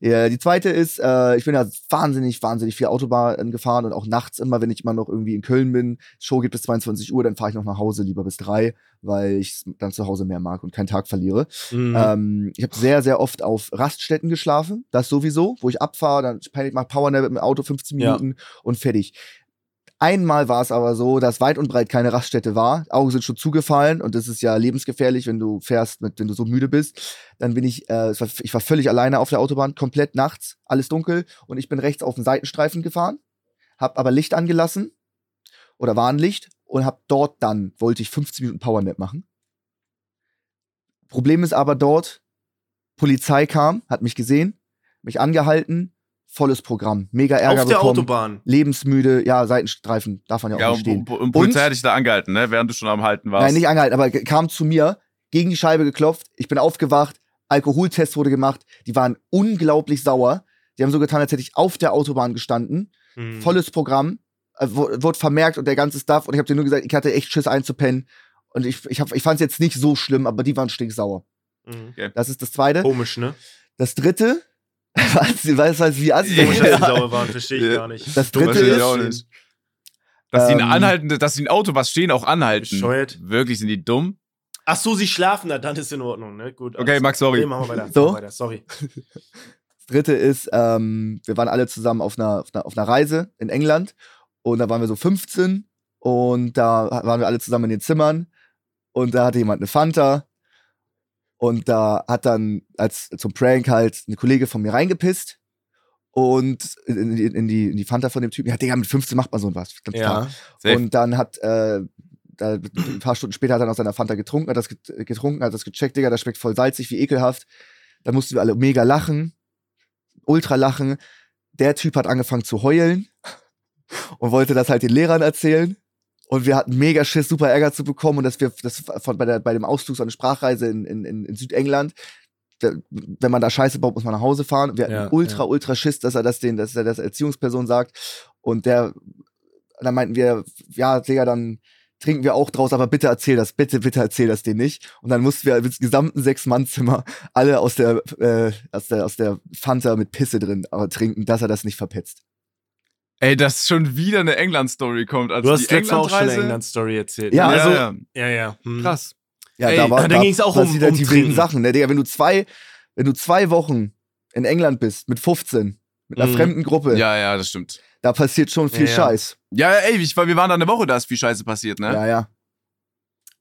Ja, die zweite ist, äh, ich bin ja wahnsinnig, wahnsinnig viel Autobahn gefahren und auch nachts immer, wenn ich immer noch irgendwie in Köln bin, Show geht bis 22 Uhr, dann fahre ich noch nach Hause, lieber bis drei, weil ich dann zu Hause mehr mag und keinen Tag verliere. Mhm. Ähm, ich habe sehr, sehr oft auf Raststätten geschlafen, das sowieso, wo ich abfahre, dann ich mach Powernap mit dem Auto 15 Ja. Minuten und fertig. Einmal war es aber so, dass weit und breit keine Raststätte war. Augen sind schon zugefallen und das ist ja lebensgefährlich, wenn du fährst, wenn du so müde bist. Dann bin ich, äh, ich war völlig alleine auf der Autobahn, komplett nachts, alles dunkel und ich bin rechts auf den Seitenstreifen gefahren, hab aber Licht angelassen oder Warnlicht und hab dort dann, wollte ich 15 Minuten Powernap machen. Problem ist aber dort, Polizei kam, hat mich gesehen, mich angehalten, volles Programm, mega Ärger Auf der bekommen, Autobahn. lebensmüde, ja, Seitenstreifen, darf man ja auch Ja, nicht und, stehen. und, und Polizei hat dich da angehalten, ne? Während du schon am Halten warst. Nein, nicht angehalten, aber kam zu mir, gegen die Scheibe geklopft, ich bin aufgewacht, Alkoholtest wurde gemacht, die waren unglaublich sauer. Die haben so getan, als hätte ich auf der Autobahn gestanden, Mhm. volles Programm, äh, wu- wurde vermerkt und der ganze Stuff und ich habe dir nur gesagt, ich hatte echt Schiss einzupennen und ich, ich, hab- ich fand es jetzt nicht so schlimm, aber die waren stinksauer. Mhm. Das ist das Zweite. Komisch, ne? Das Dritte, was, was, was, wie assi Komisch, dass Ja. die sauer waren, verstehe ich Ja. gar nicht. Das Dumm, Dritte verstehe ich ist, auch nicht. Dass sie ein Ähm, anhalten, dass sie ein Auto, was stehen, auch anhalten. Bescheuert. Wirklich, sind die dumm? Ach so, sie schlafen, na dann ist in Ordnung, ne? Gut. Okay, alles Max, sorry. Nee, machen wir weiter. So? Machen wir weiter. Sorry. Das dritte ist, ähm, wir waren alle zusammen auf einer, auf, einer, auf einer Reise in England und da waren wir so 15 und da waren wir alle zusammen in den Zimmern und da hatte jemand eine Fanta und da hat dann als zum Prank halt eine Kollege von mir reingepisst und in, die- in, die, in die Fanta von dem Typen. Ja, Digga, mit 15 macht man so was. Ganz klar. Ja. Safe. Und dann hat, äh, da, ein paar Stunden später hat er aus seiner Fanta getrunken, hat das get- getrunken, hat das gecheckt, Digga, das schmeckt voll salzig, wie ekelhaft. Da mussten wir alle mega lachen, ultra lachen. Der Typ hat angefangen zu heulen und wollte das halt den Lehrern erzählen. Und wir hatten mega Schiss, super Ärger zu bekommen und dass wir das von, bei, der, bei dem Ausflug so eine Sprachreise in, in, in Südengland, da, wenn man da Scheiße baut, muss man nach Hause fahren. Wir hatten Ja, ultra, ja. ultra Schiss, dass er das den, dass er das Erziehungsperson sagt. Und der, dann meinten wir, ja, Digga, dann trinken wir auch draus, aber bitte erzähl das, bitte, bitte erzähl das denen nicht. Und dann mussten wir ins gesamten Sechs-Mann-Zimmer alle aus der, äh, aus der, aus der Fanta mit Pisse drin aber trinken, dass er das nicht verpetzt. Ey, dass schon wieder eine England-Story kommt. Also Du hast letztes Mal auch schon eine. England-Story erzält. Ja, ne? Ja, also, ja. ja, ja. Hm. Krass. Ja, Ey, da war, da ging's auch um- passiert halt um die wilden Sachen, ne, Digga, wenn du zwei, wenn du zwei Wochen in England bist, mit 15, mit einer Mhm. fremden Gruppe, Ja, ja, das stimmt. da passiert schon viel Ja, ja. Scheiß. Ja, ey, ich, weil wir waren da eine Woche, da ist viel Scheiße passiert, ne? Ja, ja.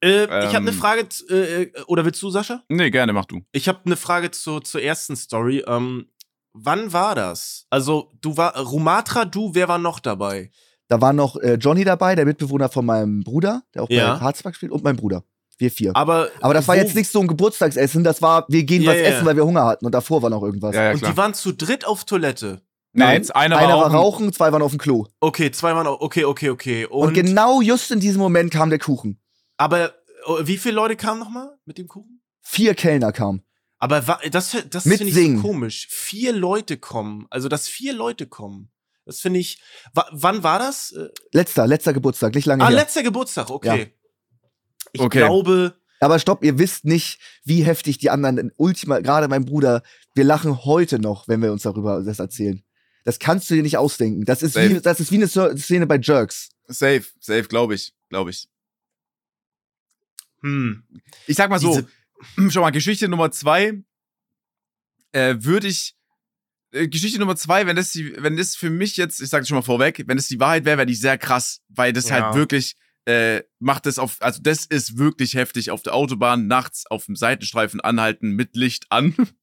Äh, ich habe eine Ähm. Frage, z- äh, oder willst du, Sascha? Nee, gerne, mach du. Ich habe eine Frage zu, zur ersten Story. Ähm, wann war das? Also, du war Rumatra, du, wer war noch dabei? Da war noch äh, Johnny dabei, der Mitbewohner von meinem Bruder, der auch Ja. bei Harzberg spielt, und mein Bruder. Wir vier. Aber, Aber das war jetzt nicht so ein Geburtstagsessen, das war, wir gehen Ja, was ja, essen, weil wir Hunger hatten und davor war noch irgendwas. Ja, ja, Und die waren zu dritt auf Toilette. Nein, jetzt einer, einer war, war rauchen. zwei waren auf dem Klo. Okay, zwei waren auch, okay, okay, okay. Und, Und, genau just in diesem Moment kam der Kuchen. aber äh, wie viele Leute kamen nochmal mit dem Kuchen? Vier Kellner kamen. Aber das, das finde ich so komisch. Vier Leute kommen. Also, dass vier Leute kommen. Das finde ich. Wa wann war das? Äh, Letzter, letzter Geburtstag, nicht lange ah, her. letzter Geburtstag, okay. Ich Okay. glaube. Aber stopp, ihr wisst nicht, wie heftig die anderen in Ultima, gerade mein Bruder, wir lachen heute noch, wenn wir uns darüber das erzählen. Das kannst du dir nicht ausdenken. Das ist, Safe. wie, das ist wie eine Szene bei Jerks. Safe, safe, glaube ich. Glaube ich. Hm. Ich sag mal so, Diese- schon mal, Geschichte Nummer zwei, äh, würde ich, äh, Geschichte Nummer zwei, wenn das die, wenn das für mich jetzt, ich sag schon mal vorweg, wenn das die Wahrheit wäre, wäre die sehr krass, weil das Ja. halt wirklich, äh, macht das auf, also das ist wirklich heftig auf der Autobahn, nachts auf dem Seitenstreifen anhalten mit Licht an.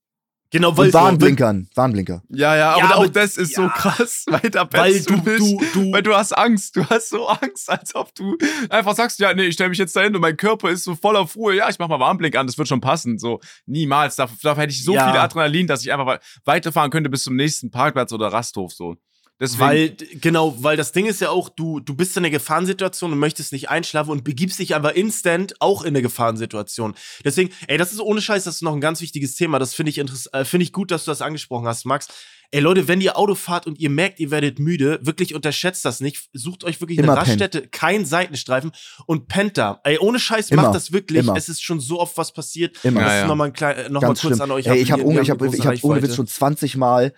Genau, weil Und Warnblinkern. Warnblinker. Ja, ja, Ja, aber, aber- auch das ist so ja. krass, weil da weil pennst du, nicht. du, du, Weil du hast Angst, du hast so Angst, als ob du einfach sagst, ja, nee, ich stelle mich jetzt dahin und mein Körper ist so voll auf Ruhe, ja, ich mach mal Warnblink an, das wird schon passen. So, niemals. Da, da hätte ich so Ja. viel Adrenalin, dass ich einfach we- weiterfahren könnte bis zum nächsten Parkplatz oder Rasthof. So. Deswegen, Weil, genau, weil das Ding ist ja auch, du, du bist in einer Gefahrensituation und möchtest nicht einschlafen und begibst dich aber instant auch in eine Gefahrensituation. Deswegen, ey, das ist ohne Scheiß, das ist noch ein ganz wichtiges Thema. Das finde ich interessant, äh, finde ich gut, dass du das angesprochen hast, Max. Ey, Leute, wenn ihr Auto fahrt und ihr merkt, ihr werdet müde, wirklich unterschätzt das nicht. Sucht euch wirklich Immer eine. Raststätte, kein Seitenstreifen und pennt da. Ey, ohne Scheiß, Immer. macht das wirklich. Immer. Es ist schon so oft was passiert. Immer. Das Ja, ist ja. nochmal klein, äh, noch mal kurz schlimm. an euch. Ey, ich habe ich haben hab, ich hab ohne Witz schon 20 Mal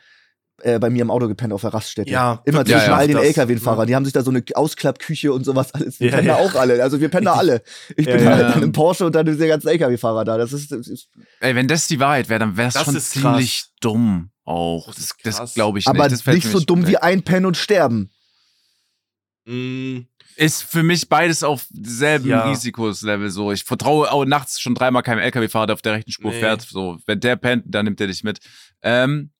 äh, bei mir im Auto gepennt auf der Raststätte. Ja, Immer zwischen ja, all den. LKW-Fahrern. Die haben sich da so eine Ausklappküche und sowas alles. Wir Ja, pennen ja. da auch alle. Also wir pennen da alle. Ich Ja, bin ja. halt dann im Porsche und dann diese ganzen LKW-Fahrer da. Das ist, das ist ey, wenn das die Wahrheit wäre, dann wäre es Das schon ist ziemlich dumm auch. Das Das, ist das, krass. glaube ich aber nicht. Das fällt nicht so dumm weg. wie einpennen und sterben. Mm, Ist für mich beides auf selben Ja. Risikoslevel so. Ich vertraue auch nachts schon dreimal keinem LKW-Fahrer, der auf der rechten Spur Nee. fährt. So, wenn der pennt, dann nimmt er dich mit. Ähm,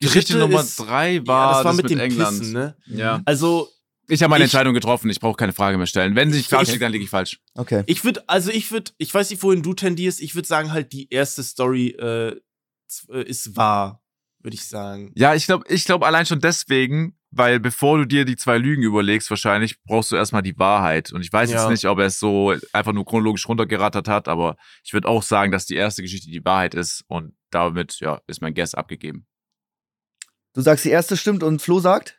Geschichte Nummer ist- drei war, ja, das war mit, mit, dem England. Pissen, ne? Ja. Also, Ich habe meine Ich- Entscheidung getroffen. Ich brauche keine Frage mehr stellen. Wenn ich Ich- falsch liege, dann liege ich falsch. Okay. ich würde, also ich würde, ich weiß nicht, wohin du tendierst, ich würde sagen, halt, die erste Story äh, äh, ist wahr, würde ich sagen. Ja, ich glaube, ich glaube allein schon deswegen, weil bevor du dir die zwei Lügen überlegst, wahrscheinlich brauchst du erstmal die Wahrheit. Und ich weiß Ja. jetzt nicht, ob er es so einfach nur chronologisch runtergerattert hat, aber ich würde auch sagen, dass die erste Geschichte die Wahrheit ist und damit, ja, ist mein Guess abgegeben. Du sagst, die erste stimmt und Flo sagt?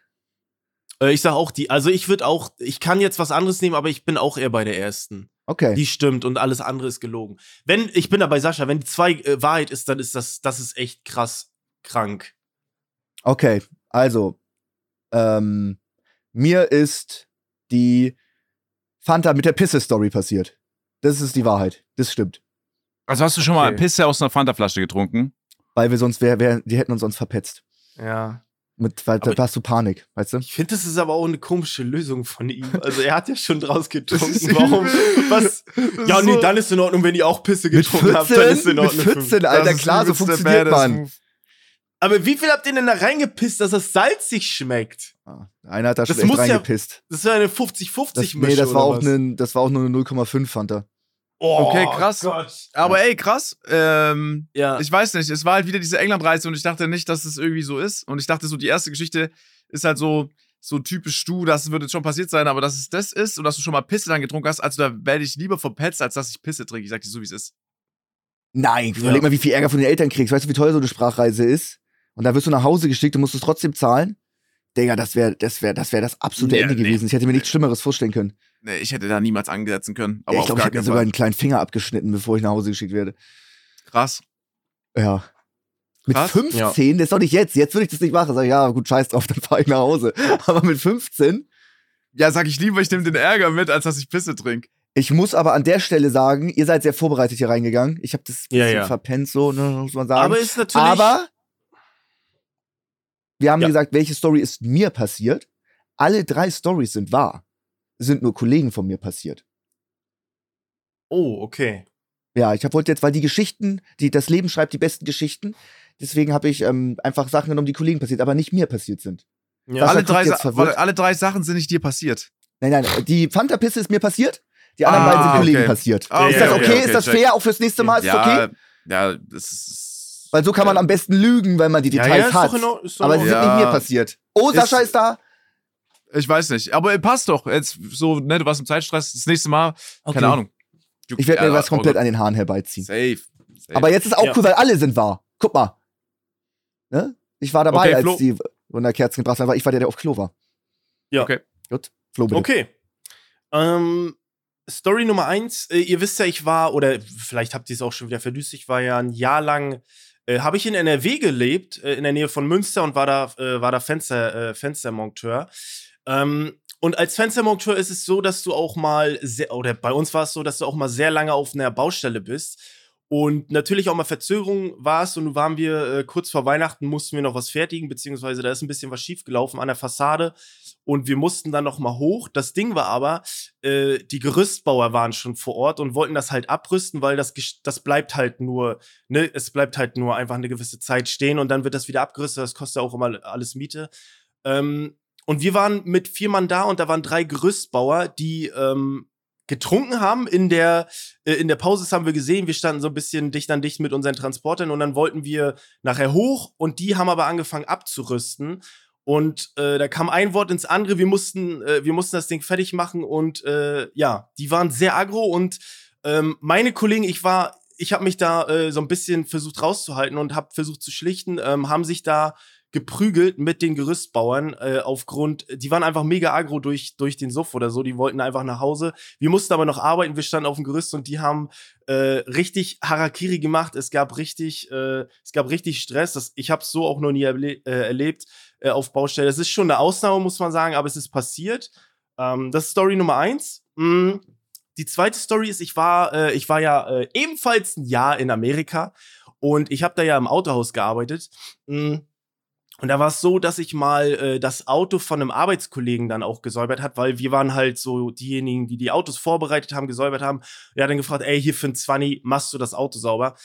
Äh, ich sag auch die, also ich würde auch, ich kann jetzt was anderes nehmen, aber ich bin auch eher bei der ersten. Okay. Die stimmt und alles andere ist gelogen. Wenn, ich bin da bei Sascha, wenn die zwei äh, Wahrheit ist, dann ist das, das ist echt krass krank. Okay. Also, ähm, mir ist die Fanta mit der Pisse-Story passiert. Das ist die Wahrheit. Das stimmt. Also hast du schon mal Okay. Pisse aus einer Fanta-Flasche getrunken? Weil wir sonst, wär, wär, die hätten uns sonst verpetzt. Ja. Mit, weil, da Aber- hast du Panik, weißt du? Ich finde, das ist aber auch eine komische Lösung von ihm. Also er hat ja schon draus getrunken. Warum? Was? Ja, nee, dann ist in Ordnung, wenn ihr auch Pisse Mit getrunken habt, dann ist 14, in mit Ordnung. mich. 14, Alter, klar, so funktioniert man. Aber wie viel habt ihr denn da reingepisst, dass das salzig schmeckt? Ah, Einer hat da schon Das echt muss ja- reingepisst. Das ist ja eine Das, 50-50-Mischung. nee, das war, auch was? ne, das war auch nur eine 0,5 Fanta. Oh, Okay, krass. Gott. Aber ey, krass. Ähm, Ja. ich weiß nicht, es war halt wieder diese England-Reise und ich dachte nicht, dass es irgendwie so ist. Und ich dachte so, die erste Geschichte ist halt so, so typisch du, das wird jetzt schon passiert sein, aber dass es das ist und dass du schon mal Pisse dann getrunken hast, also da werde ich lieber verpetzt, als dass ich Pisse trinke. Ich sag dir so, wie es ist. Nein, Ja. überleg mal, wie viel Ärger von den Eltern kriegst. Weißt du, wie teuer so eine Sprachreise ist? Und da wirst du nach Hause geschickt und musst es trotzdem zahlen? Digga, das wäre das, wär, das, wär das absolute Nee, Ende nee, gewesen. Ich hätte mir nichts Schlimmeres vorstellen können. Nee, ich hätte da niemals ansetzen können. Aber Ja, ich glaube, ich hätte mir sogar einen kleinen Finger abgeschnitten, bevor ich nach Hause geschickt werde. Krass. Ja. Mit Krass. 15, das ist doch nicht jetzt. Jetzt würde ich das nicht machen. Sag ich, ja, gut, scheiß drauf, dann fahre ich nach Hause. Aber mit 15, Ja, sag ich lieber, ich nehme den Ärger mit, als dass ich Pisse trinke. ich muss aber an der Stelle sagen, ihr seid sehr vorbereitet hier reingegangen. Ich habe das Ja, bisschen ja. verpennt, so, ne, muss man sagen. Aber ist natürlich. Aber wir haben Ja. gesagt, welche Story ist mir passiert. Alle drei Stories sind wahr. Sind nur Kollegen von mir passiert. oh, okay. Ja, ich hab, wollte jetzt, weil die Geschichten, die, das Leben schreibt die besten Geschichten. Deswegen habe ich ähm, einfach Sachen genommen, die Kollegen passiert, aber nicht mir passiert sind. Ja. Alle, drei, alle drei Sachen sind nicht dir passiert. Nein, nein, die Fanta-Pisse ist mir passiert. Die anderen Ah, beiden sind Kollegen okay. passiert. Ah, ist okay, das okay? okay, ist das check. fair? Auch fürs nächste Mal ist es ja, okay? ja, das ist. Weil so kann man am besten lügen, wenn man die ja, Details ja, ist hat. doch in Ordnung, ist doch aber sie sind nicht Ja. mir passiert. Oh, Ist- Sascha ist da. Ich weiß nicht. Aber passt doch. Jetzt so, ne, du warst im Zeitstress. Das nächste Mal, Okay. keine Ahnung. Du- Ich werde mir Ja, was komplett oh an den Haaren herbeiziehen. Safe. Safe. Aber jetzt ist auch Ja. cool, weil alle sind wahr. Guck mal. Ne? Ich war dabei, Okay, als Flo. die Wunderkerzen gebracht haben, ich war der, der auf Klo war. Ja. Okay. Gut. Flo, bitte. Okay. Ähm, Story Nummer eins. Äh, ihr wisst ja, ich war, oder vielleicht habt ihr es auch schon wieder verdüst, ich war ja ein Jahr lang, äh, habe ich in NRW gelebt, äh, in der Nähe von Münster und war da, äh, war da Fenster, äh, Fenstermonteur. Ähm, und als Fenstermonteur ist es so, dass du auch mal, sehr, oder bei uns war es so, dass du auch mal sehr lange auf einer Baustelle bist. Und natürlich auch mal Verzögerung war es. Und nun waren wir äh, kurz vor Weihnachten, mussten wir noch was fertigen, beziehungsweise da ist ein bisschen was schiefgelaufen an der Fassade. Und wir mussten dann noch mal hoch. Das Ding war aber, äh, die Gerüstbauer waren schon vor Ort und wollten das halt abrüsten, weil das, das bleibt halt nur, ne, es bleibt halt nur einfach eine gewisse Zeit stehen und dann wird das wieder abgerüstet. Das kostet ja auch immer alles Miete. Ähm, und wir waren mit vier Mann da und da waren drei Gerüstbauer, die ähm, getrunken haben. In der, äh, in der Pause das haben wir gesehen, wir standen so ein bisschen dicht an dicht mit unseren Transportern und dann wollten wir nachher hoch und die haben aber angefangen abzurüsten. Und äh, da kam ein Wort ins andere, wir mussten, äh, wir mussten das Ding fertig machen und äh, ja, die waren sehr aggro und ähm, meine Kollegen, ich war, ich habe mich da äh, so ein bisschen versucht rauszuhalten und habe versucht zu schlichten, ähm, haben sich da geprügelt mit den Gerüstbauern äh, aufgrund, die waren einfach mega aggro durch, durch den Suff oder so, die wollten einfach nach Hause. Wir mussten aber noch arbeiten, wir standen auf dem Gerüst und die haben äh, richtig Harakiri gemacht. Es gab richtig, äh, es gab richtig Stress. Das, ich habe es so auch noch nie erle äh, erlebt äh, auf Baustelle. Das ist schon eine Ausnahme, muss man sagen, aber es ist passiert. Ähm, das ist Story Nummer eins. Mm. Die zweite Story ist, ich war, äh, ich war ja äh, ebenfalls ein Jahr in Amerika und ich habe da ja im Autohaus gearbeitet. Mm. Und da war es so, dass ich mal äh, das Auto von einem Arbeitskollegen dann auch gesäubert hat, weil wir waren halt so diejenigen, die die Autos vorbereitet haben, gesäubert haben. Er hat dann gefragt, ey, hier für ein 20 machst du das Auto sauber.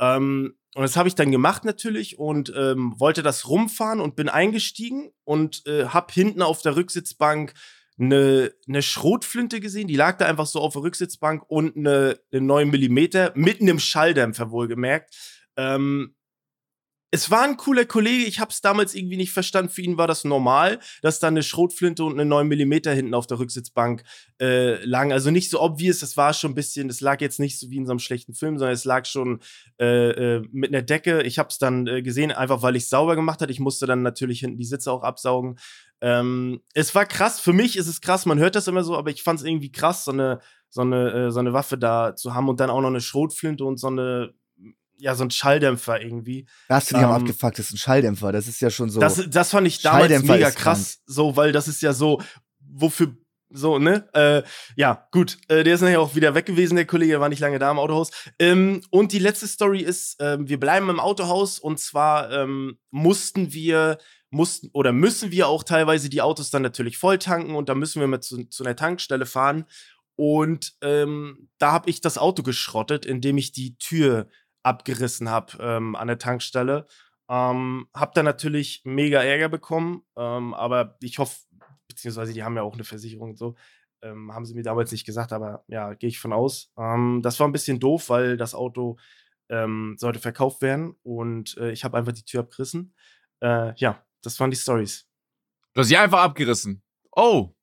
Ähm, und das habe ich dann gemacht natürlich und ähm, wollte das rumfahren und bin eingestiegen und äh, hab hinten auf der Rücksitzbank eine, eine Schrotflinte gesehen, die lag da einfach so auf der Rücksitzbank und eine, eine 9 mm, mitten im Schalldämpfer wohlgemerkt. Ähm, es war ein cooler Kollege, ich habe es damals irgendwie nicht verstanden. Für ihn war das normal, dass da eine Schrotflinte und eine 9 mm hinten auf der Rücksitzbank äh, lagen. Also nicht so obvious, das war schon ein bisschen, das lag jetzt nicht so wie in so einem schlechten Film, sondern es lag schon äh, äh, mit einer Decke. Ich habe es dann äh, gesehen, einfach weil ich sauber gemacht hat. Ich musste dann natürlich hinten die Sitze auch absaugen. Ähm, es war krass, für mich ist es krass, man hört das immer so, aber ich fand es irgendwie krass, so eine, so, eine, äh, so eine Waffe da zu haben und dann auch noch eine Schrotflinte und so eine ja, so ein Schalldämpfer irgendwie. Das finde ich ähm, am abgefuckt, das ist ein Schalldämpfer. Das ist ja schon so. Das, das fand ich damals mega krass, so, weil das ist ja so, wofür, so, ne? Äh, ja, gut. Äh, der ist nachher auch wieder weg gewesen, der Kollege, war nicht lange da im Autohaus. Ähm, und die letzte Story ist, äh, wir bleiben im Autohaus und zwar ähm, mussten wir mussten oder müssen wir auch teilweise die Autos dann natürlich voll tanken und da müssen wir mal zu, zu einer Tankstelle fahren. Und ähm, da habe ich das Auto geschrottet, indem ich die Tür abgerissen habe ähm, an der Tankstelle. Ähm, hab da natürlich mega Ärger bekommen, ähm, aber ich hoffe, beziehungsweise die haben ja auch eine Versicherung und so, ähm, haben sie mir damals nicht gesagt, aber ja, gehe ich von aus. Ähm, das war ein bisschen doof, weil das Auto ähm, sollte verkauft werden und äh, ich habe einfach die Tür abgerissen. Äh, ja, das waren die Stories. Du hast sie einfach abgerissen. Oh,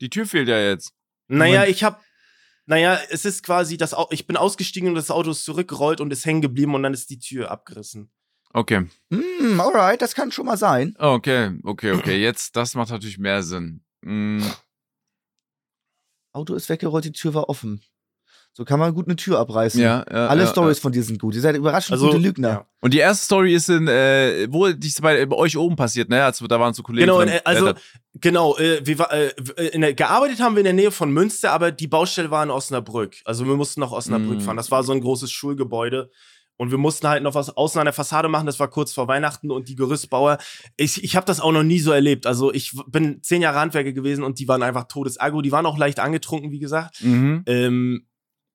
die Tür fehlt ja jetzt. Naja, ich habe naja, es ist quasi, das Au ich bin ausgestiegen und das Auto ist zurückgerollt und ist hängen geblieben und dann ist die Tür abgerissen. Okay. Mm, alright, das kann schon mal sein. Okay, okay, okay. Jetzt, das macht natürlich mehr Sinn. Mm. Auto ist weggerollt, die Tür war offen. So kann man gut eine Tür abreißen. Ja, ja, Alle ja, Stories ja. von dir sind gut. Ihr seid überraschend Also, gute Lügner. ja. Und die erste Story ist in, äh, wo die ist bei, bei euch oben passiert, ne? Also, da waren so Kollegen. Genau, in, drin. äh, also Ja, genau, äh, wir war, äh, in der, gearbeitet haben wir in der Nähe von Münster, aber die Baustelle war in Osnabrück. Also wir mussten nach Osnabrück Mm. fahren. Das war so ein großes Schulgebäude. Und wir mussten halt noch was außen an der Fassade machen. Das war kurz vor Weihnachten und die Gerüstbauer. Ich, ich habe das auch noch nie so erlebt. Also ich bin zehn Jahre Handwerker gewesen und die waren einfach todesagro. Die waren auch leicht angetrunken, wie gesagt. mhm. Ähm,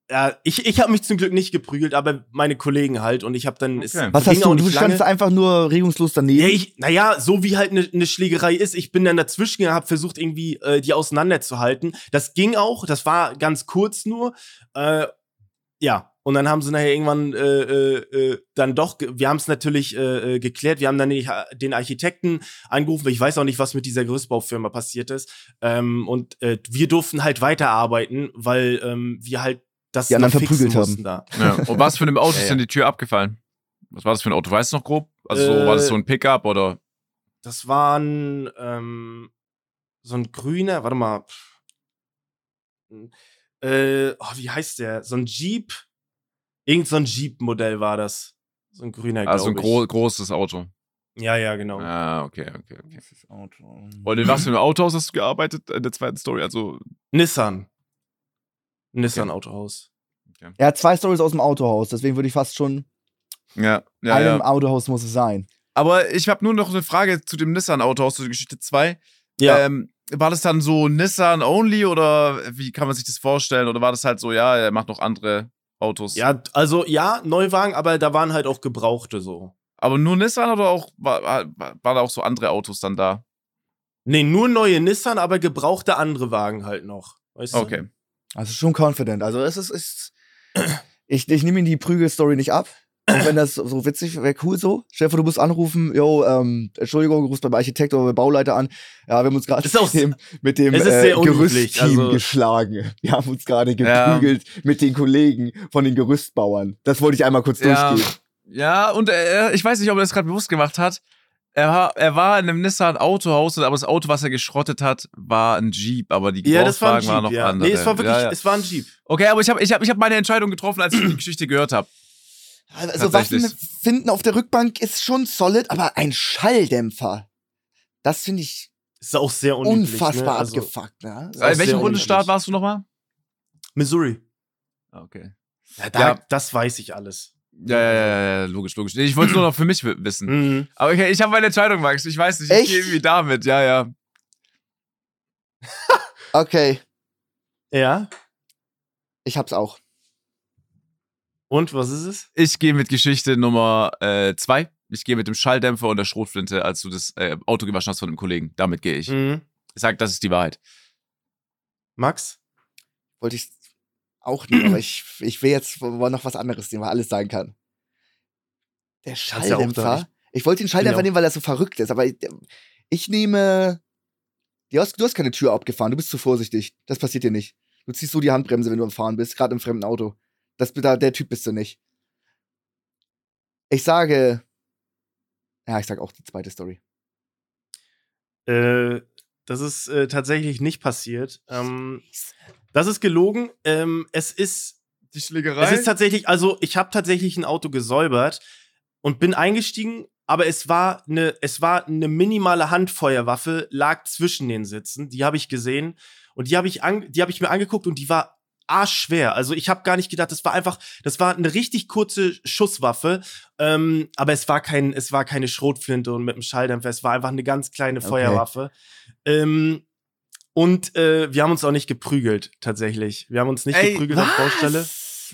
ja, ich, ich habe mich zum Glück nicht geprügelt, aber meine Kollegen halt. Und ich habe dann. es Okay. Was hast du? Du standst einfach nur regungslos daneben. Ja, ich, naja, so wie halt eine ne Schlägerei ist. Ich bin dann dazwischen gegangen, hab versucht, irgendwie äh, die auseinanderzuhalten. Das ging auch, das war ganz kurz nur. Äh, ja, und dann haben sie nachher irgendwann äh, äh, äh, dann doch, wir haben es natürlich äh, äh, geklärt, wir haben dann den, den Architekten angerufen, ich weiß auch nicht, was mit dieser Gerüstbaufirma passiert ist. Ähm, und äh, wir durften halt weiterarbeiten, weil ähm, wir halt das Die anderen verprügelt haben. Da. Ja. Und was für einem Auto ist ja. denn die Tür abgefallen? Was war das für ein Auto? Weißt du noch grob? Also, so, war das so ein Pickup oder? Das waren ähm, so ein grüner, warte mal. Äh, oh, wie heißt der? So ein Jeep. Irgend so ein Jeep-Modell war das. So ein grüner, Also ein gro großes Auto. Ja, ja, genau. Ah, okay, okay, okay. Dieses Auto. Und in was für einem Autohaus hast du gearbeitet in der zweiten Story? Also, Nissan. Nissan Autohaus. Er hat zwei Stories aus dem Autohaus, deswegen würde ich fast schon. ja, ja, einem ja. Autohaus muss es sein. Aber ich habe nur noch eine Frage zu dem Nissan-Autohaus, zu der Geschichte 2. Ja. Ähm, war das dann so Nissan only oder wie kann man sich das vorstellen? Oder war das halt so, ja, er macht noch andere Autos? ja, also ja, Neuwagen, aber da waren halt auch Gebrauchte so. Aber nur Nissan oder auch, war, war, war da auch so andere Autos dann da? Nee, nur neue Nissan, aber gebrauchte andere Wagen halt noch. Weißt du? Also schon confident. Also es ist, ist ich, ich nehme ihm die Prügelstory nicht ab. Auch wenn das so witzig wäre, cool so. Vor, du musst anrufen, yo, ähm, Entschuldigung, du rufst beim Architekt oder beim Bauleiter an. Ja, wir haben uns gerade mit dem, mit dem äh, Gerüstteam also- geschlagen. Wir haben uns gerade Ja. geprügelt mit den Kollegen von den Gerüstbauern. Das wollte ich einmal kurz Ja. durchgehen. Ja, und er, ich weiß nicht, ob er das gerade bewusst gemacht hat. Er war, er war in einem Nissan Autohaus, aber das Auto, was er geschrottet hat, war ein Jeep, aber die Ja, das war ein Jeep, waren noch ja. andere. Nee, es war wirklich, Ja, ja. es war ein Jeep. Okay, aber ich habe ich hab, ich hab meine Entscheidung getroffen, als ich die Geschichte gehört habe. Also. Waffen finden auf der Rückbank ist schon solid, aber ein Schalldämpfer, das finde ich Ist auch sehr unüblich. unfassbar ne? also, abgefuckt. Ne? Auch In welchem. Bundesstaat warst du nochmal? Missouri. Okay. Ja, da, Ja. das weiß ich alles. Ja, ja, ja, ja, logisch, logisch. Ich wollte es nur noch für mich wi- wissen. Mhm. Aber okay, ich habe meine Entscheidung, Max. Ich weiß nicht, ich Echt? gehe irgendwie damit. Ja, ja. Okay, Ja. ich hab's auch. Und was ist es? Ich gehe mit Geschichte Nummer äh, zwei. Ich gehe mit dem Schalldämpfer und der Schrotflinte, als du das äh, Auto gewaschen hast von einem Kollegen. Damit gehe ich. Mhm. Ich sag, das ist die Wahrheit. Max? Wollte ich auch nehmen, aber ich, ich will jetzt noch was anderes nehmen, weil alles sein kann. Der Schalldämpfer. ich wollte den Schalldämpfer Ja. nehmen, weil er so verrückt ist, aber ich, ich nehme. Du hast, du hast keine Tür abgefahren, du bist zu vorsichtig. Das passiert dir nicht. Du ziehst so die Handbremse, wenn du am Fahren bist, gerade im fremden Auto. Das, da, der Typ bist du nicht. Ich sage. Ja, ich sag auch die zweite Story. Äh, das ist äh, tatsächlich nicht passiert. Ähm, das ist gelogen. Ähm, es ist Die Schlägerei? Es ist tatsächlich, also ich habe tatsächlich ein Auto gesäubert und bin eingestiegen, aber es war eine, es war eine minimale Handfeuerwaffe, lag zwischen den Sitzen. Die habe ich gesehen und die habe ich, an, die habe ich mir angeguckt und die war arschschwer. Also ich habe gar nicht gedacht, das war einfach, das war eine richtig kurze Schusswaffe, ähm, aber es war kein, es war keine Schrotflinte und mit einem Schalldämpfer. Es war einfach eine ganz kleine Okay. Feuerwaffe. Ähm, und äh, wir haben uns auch nicht geprügelt, tatsächlich. Wir haben uns nicht Ey, geprügelt auf Baustelle.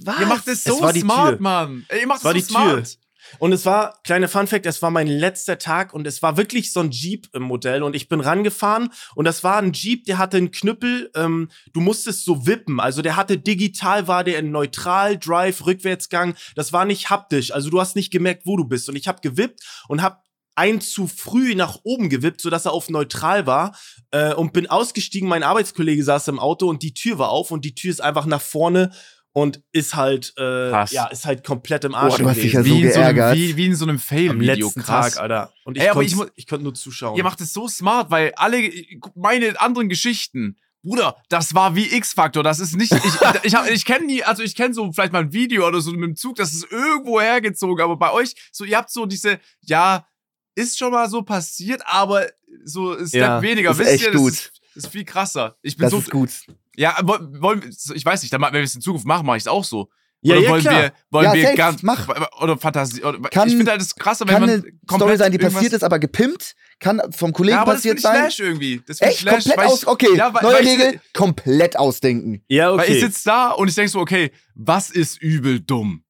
Was? Ihr macht es so Es war die smart, Tür. Mann. Ey, ihr macht es war so die smart. Tür. Und es war, kleine Fun Fact, es war mein letzter Tag und es war wirklich so ein Jeep im Modell und ich bin rangefahren und das war ein Jeep, der hatte einen Knüppel, ähm, du musstest so wippen, also der hatte digital, war der in Neutral, Drive, Rückwärtsgang, das war nicht haptisch, also du hast nicht gemerkt, wo du bist und ich habe gewippt und habe ein zu früh nach oben gewippt, sodass er auf neutral war äh, und bin ausgestiegen. Mein Arbeitskollege saß im Auto und die Tür war auf und die Tür ist einfach nach vorne und ist halt, äh, Krass. ja, ist halt komplett im Arsch. du hast dich ja so wie, in so einem, geärgert. wie, wie in so einem am Fail-Video. letzten Krass. Tag, Alter. Und ich, Ey, ich ich konnte nur zuschauen. Ihr macht es so smart, weil alle, meine anderen Geschichten, Bruder, das war wie X-Factor. Das ist nicht, ich, ich, hab- ich kenne nie, also ich kenne so vielleicht mal ein Video oder so mit dem Zug, das ist irgendwo hergezogen, aber bei euch, so, ihr habt so diese, ja, ist schon mal so passiert, aber so ein Step Ja, weniger. ist Wisst echt ihr, das gut. Ist, ist viel krasser. Ich bin Das so, ist gut. ja, woll- wollen, wir- ich weiß nicht, wenn wir es in Zukunft machen, mache ich es auch so. ja, oder ja, wollen klar. wir, wollen Ja, wir safe, ganz, mach. oder Fantasie, oder, Kann- ich finde halt das krasser, wenn Kann man eine Story komplett sein, die passiert ist, aber gepimpt. Kann vom Kollegen ja, aber das passiert ich sein. Slash irgendwie. Das ich Echt? Slash, komplett weil ich- aus. Okay, Ja, weil- neue weil ich- Regel. komplett ausdenken. Ja, Weil ich okay. sitze da und ich denke so, okay, was ist übel dumm?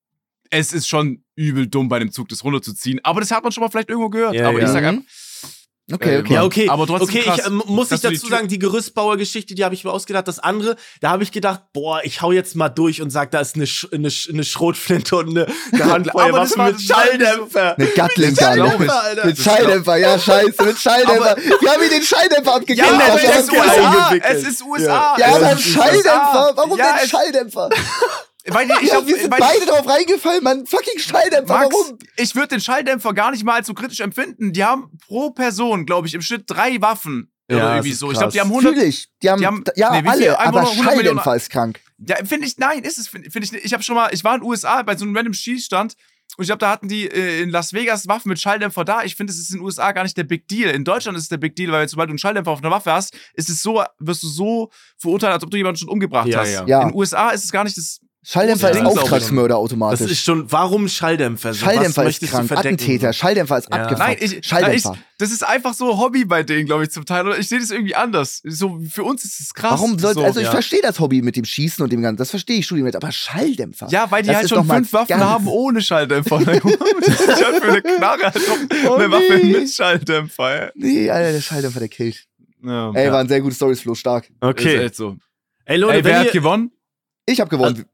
Es ist schon übel dumm, bei dem Zug das runterzuziehen, aber das hat man schon mal vielleicht irgendwo gehört. Ja, aber ja. ich sage einfach, Okay, Äh, okay. Ja, okay. Aber trotzdem okay, krass, ich ähm, muss ich dazu sagen, die Gerüstbauer-Geschichte, die habe ich mir ausgedacht. Das andere, da habe ich gedacht, boah, ich hau jetzt mal durch und sag, da ist eine, Sch eine, Sch eine Schrotflinte und eine, eine Aber Handfeuerwaffe mit Schalldämpfer. Eine Gatling Das glaub Gun. ich. Alter. Mit Schalldämpfer, ja, scheiße, mit Schalldämpfer. Wir haben ihm den Schalldämpfer abgegeben. ja, der aber es ist USA, es ist USA. ja, aber ein ist Schalldämpfer. Warum ja, denn Schalldämpfer? Weil ich, Ja, hab- wir sind weil beide drauf reingefallen, Mann. Fucking Schalldämpfer, Max, warum? ich würde den Schalldämpfer gar nicht mal als so kritisch empfinden. Die haben pro Person, glaube ich, im Schnitt drei Waffen. Ja, oder irgendwie so. Ich glaube, die haben 100, Fühl ich. Die haben, die haben- ja, nee, viel? alle, Einfach aber nur 100 Millionen- Schalldämpfer ist krank. Ja, finde ich, nein, ist es, finde find ich nicht. Ich habe schon mal, ich war in den USA bei so einem random Schießstand und ich glaube, da hatten die äh, in Las Vegas Waffen mit Schalldämpfer da. Ich finde, es ist in den USA gar nicht der Big Deal. In Deutschland ist es der Big Deal, weil sobald du einen Schalldämpfer auf einer Waffe hast, ist es so, wirst du so verurteilt, als ob du jemanden schon umgebracht Ja, hast. ja. Ja. In den USA ist es gar nicht das. Schalldämpfer ist Auftragsmörder Das automatisch. ist schon, warum Schalldämpfer? So, was Schalldämpfer ist krank. Attentäter. Schalldämpfer ist Ja. abgefuckt. Nein, ich, Schalldämpfer. Na, ich, das ist einfach so Hobby bei denen, glaube ich, zum Teil. Oder ich sehe das irgendwie anders. So, für uns ist es krass. Warum soll, so. also ich ja. verstehe das Hobby mit dem Schießen und dem Ganzen, das verstehe ich schon mit, aber Schalldämpfer. Ja, weil die Das halt ist schon fünf Waffen ganz- haben ohne Schalldämpfer. das ist halt für eine Knarre halt noch Oh eine Waffe nee. mit Schalldämpfer. ey. Nee, Alter, der Schalldämpfer, der killt. Ja, Ey, ja. war ein sehr gutes Stories, Flo, stark. Ist Okay. echt so. Ey, Leute, Ey, wer hat gewonnen? Ich habe gewonnen.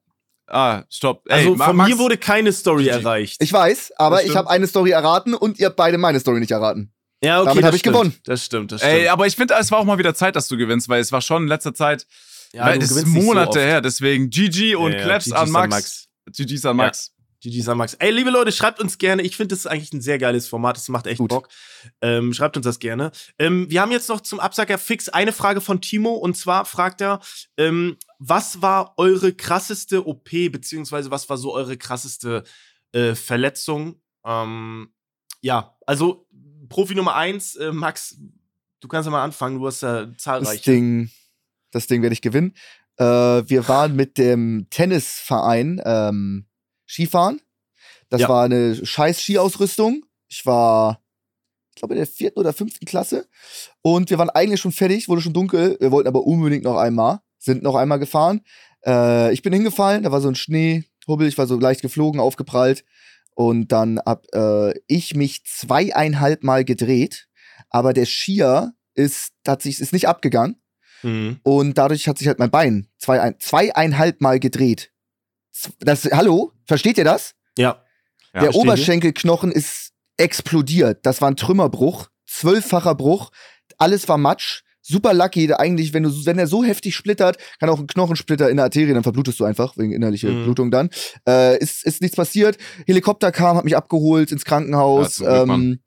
Ah, stopp. Ey, Also von Max, mir wurde keine Story erreicht. ich weiß, aber ich habe eine Story erraten und ihr habt beide meine Story nicht erraten. ja, okay, damit das hab ich stimmt. gewonnen. Das stimmt, das stimmt. Ey, aber ich finde, es war auch mal wieder Zeit, dass du gewinnst, weil es war schon in letzter Zeit, ja, weil du es ist so Monate oft. her, deswegen GG und Ja, ja, Claps GG's an an Max. Max. GG's an Max. GG San Max. Ey, liebe Leute, schreibt uns gerne. Ich finde, das ist eigentlich ein sehr geiles Format. Das macht echt Gut. Bock. Ähm, schreibt uns das gerne. Ähm, wir haben jetzt noch zum Absacker fix eine Frage von Timo. Und zwar fragt er, ähm, was war eure krasseste OP, beziehungsweise was war so eure krasseste äh, Verletzung? Ähm, ja, also Profi Nummer eins, äh, Max, du kannst ja mal anfangen. Du hast ja Das zahlreiche. Ding, das Ding werde ich gewinnen. Äh, wir waren mit dem Tennisverein ähm, Skifahren. Das Ja. war eine scheiß Skiausrüstung. Ich war, ich glaube, in der vierten oder fünften Klasse. Und wir waren eigentlich schon fertig, wurde schon dunkel. Wir wollten aber unbedingt noch einmal, sind noch einmal gefahren. Äh, ich bin hingefallen, da war so ein Schneehubbel, ich war so leicht geflogen, aufgeprallt. Und dann hab äh, ich mich zweieinhalb Mal gedreht. Aber der Skier ist, hat sich, ist nicht abgegangen. Mhm. Und dadurch hat sich halt mein Bein zwei, ein, zweieinhalb Mal gedreht. Das, hallo? Versteht ihr das? Ja. Ja, der. Oberschenkelknochen ist explodiert. Das war ein Trümmerbruch. Zwölffacher Bruch. Alles war Matsch. Super lucky. Eigentlich, wenn, du, wenn er so heftig splittert, kann auch ein Knochensplitter in der Arterie, dann verblutest du einfach, wegen innerlicher Mhm. Blutung dann. Äh, ist, ist nichts passiert. Helikopter kam, hat mich abgeholt ins Krankenhaus. Ja, Glück,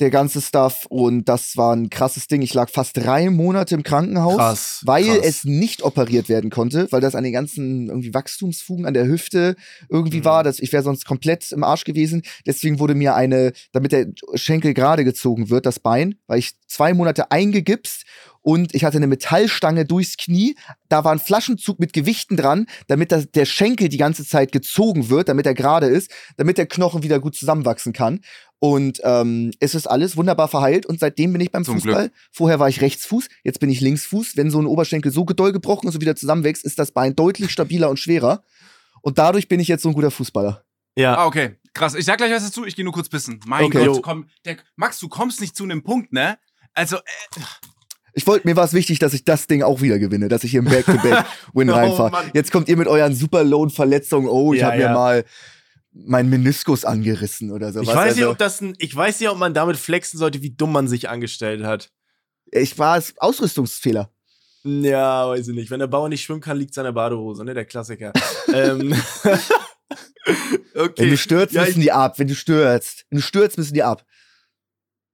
der ganze Stuff. Und das war ein krasses Ding. Ich lag fast drei Monate im Krankenhaus Krass. weil krass. es nicht operiert werden konnte, weil das an den ganzen irgendwie Wachstumsfugen an der Hüfte irgendwie Mhm. war. Das, ich wäre sonst komplett im Arsch gewesen. Deswegen wurde mir eine, damit der Schenkel gerade gezogen wird, das Bein, weil ich zwei Monate eingegipst und ich hatte eine Metallstange durchs Knie. Da war ein Flaschenzug mit Gewichten dran, damit das, der Schenkel die ganze Zeit gezogen wird, damit er gerade ist, damit der Knochen wieder gut zusammenwachsen kann. Und ähm, es ist alles wunderbar verheilt und seitdem bin ich beim Zum Fußball. Vorher war ich Rechtsfuß, jetzt bin ich Linksfuß. Wenn so ein Oberschenkel so doll gebrochen ist und wieder zusammenwächst, ist das Bein deutlich stabiler und schwerer. Und dadurch bin ich jetzt so ein guter Fußballer. Ja. Ah, okay. Krass. Ich sag gleich was dazu, ich gehe nur kurz pissen. Mein Okay. Gott, komm. Der, Max, du kommst nicht zu einem Punkt, ne? Also, äh, Ich wollte, mir war es wichtig, dass ich das Ding auch wieder gewinne, dass ich hier im Back-to-Back-Win Oh, reinfahre. Jetzt kommt ihr mit euren Superload-Verletzungen. Oh, ich Ja, habe mir ja. mal meinen Meniskus angerissen oder so. Ich weiß nicht, Also, ob das ein, ich weiß nicht, ob man damit flexen sollte, wie dumm man sich angestellt hat. ich war es Ausrüstungsfehler. Ja, weiß ich nicht. Wenn der Bauer nicht schwimmen kann, liegt der Badehose, ne? Der Klassiker. ähm, okay. Wenn du stürzt, ja, müssen die ab. Wenn du stürzt. Wenn du stürzt, müssen die ab.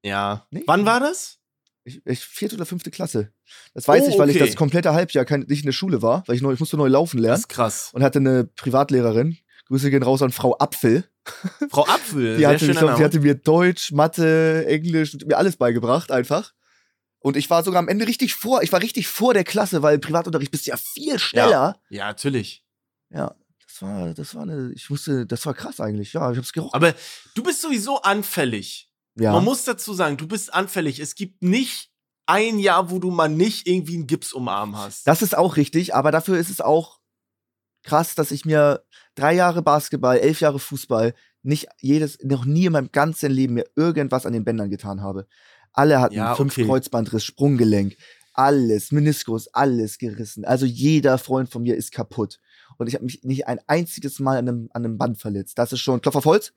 ja. Nee. Wann war das? Ich, ich, vierte oder fünfte Klasse. Das weiß Oh, ich, weil ich okay. das komplette Halbjahr kein, nicht in der Schule war, weil ich, neu, ich musste neu laufen Das lernen ist krass. und hatte eine Privatlehrerin. Grüße gehen raus an Frau Apfel. Frau Apfel, Die hatte, ich glaub, die hatte mir Deutsch, Mathe, Englisch, mir alles beigebracht einfach. Und ich war sogar am Ende richtig vor, ich war richtig vor der Klasse, weil im Privatunterricht bist du ja viel schneller. Ja, natürlich. Ja, das war, das war eine, ich wusste, das war krass eigentlich. Ja, ich hab's gerochen. Aber du bist sowieso anfällig. ja. Man muss dazu sagen, du bist anfällig. Es gibt nicht ein Jahr, wo du mal nicht irgendwie einen Gips um Arm hast. Das ist auch richtig, aber dafür ist es auch krass, dass ich mir drei Jahre Basketball, elf Jahre Fußball, nicht jedes, noch nie in meinem ganzen Leben mir irgendwas an den Bändern getan habe. Alle hatten Ja, fünf okay. Kreuzbandriss, Sprunggelenk, alles, Meniskus, alles gerissen. Also jeder Freund von mir ist kaputt. Und ich habe mich nicht ein einziges Mal an einem, an einem Band verletzt. Das ist schon Klopf auf Holz.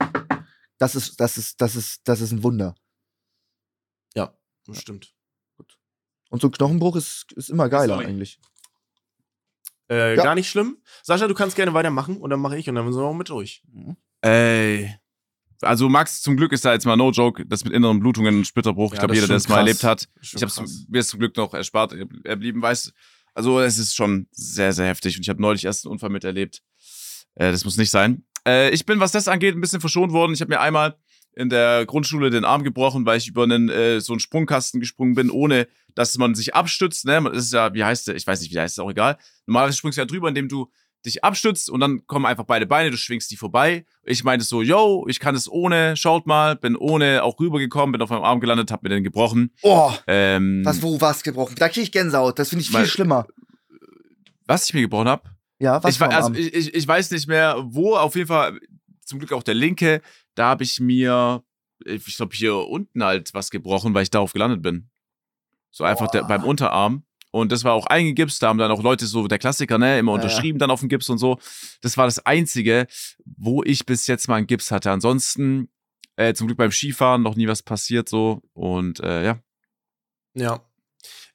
Das ist, das ist, das ist, das ist ein Wunder. ja, das stimmt. Und so ein Knochenbruch ist, ist immer geiler Sorry. eigentlich. Äh, Ja. Gar nicht schlimm. Sascha, du kannst gerne weitermachen und dann mache ich und dann sind wir auch mit durch. ey. Also, Max, zum Glück ist da jetzt mal no joke, das mit inneren Blutungen und Splitterbruch. ich Ja, glaube, das jeder, der es mal erlebt hat, ich habe krass. mir zum Glück noch erspart erblieben, weiß. Also, es ist schon sehr, sehr heftig. Und ich habe neulich erst einen Unfall miterlebt. Äh, das muss nicht sein. Äh, ich bin, was das angeht, ein bisschen verschont worden. Ich habe mir einmal in der Grundschule den Arm gebrochen, weil ich über einen, äh, so einen Sprungkasten gesprungen bin, ohne dass man sich abstützt. Ne? Das ist ja, wie heißt der? Ich weiß nicht, wie der heißt, ist auch egal. Normalerweise springst du ja drüber, indem du dich abstützt und dann kommen einfach beide Beine, du schwingst die vorbei. Ich meinte so, yo, ich kann es ohne, schaut mal, bin ohne auch rübergekommen, bin auf meinem Arm gelandet, hab mir den gebrochen. Oh, Ähm, was, wo war's gebrochen? Da krieg ich Gänsehaut. Das finde ich viel Weil- schlimmer. was ich mir gebrochen hab? Ja, was ich, also, ich, ich, ich weiß nicht mehr, wo, auf jeden Fall, zum Glück auch der linke, da habe ich mir, ich glaube, hier unten halt was gebrochen, weil ich darauf gelandet bin. So einfach der, beim Unterarm. Und das war auch eingegipst. Da haben dann auch Leute so, der Klassiker, ne, immer Ja, unterschrieben dann auf dem Gips und so. Das war das Einzige, wo ich bis jetzt mal einen Gips hatte. Ansonsten, äh, zum Glück beim Skifahren noch nie was passiert so. Und äh, ja. Ja.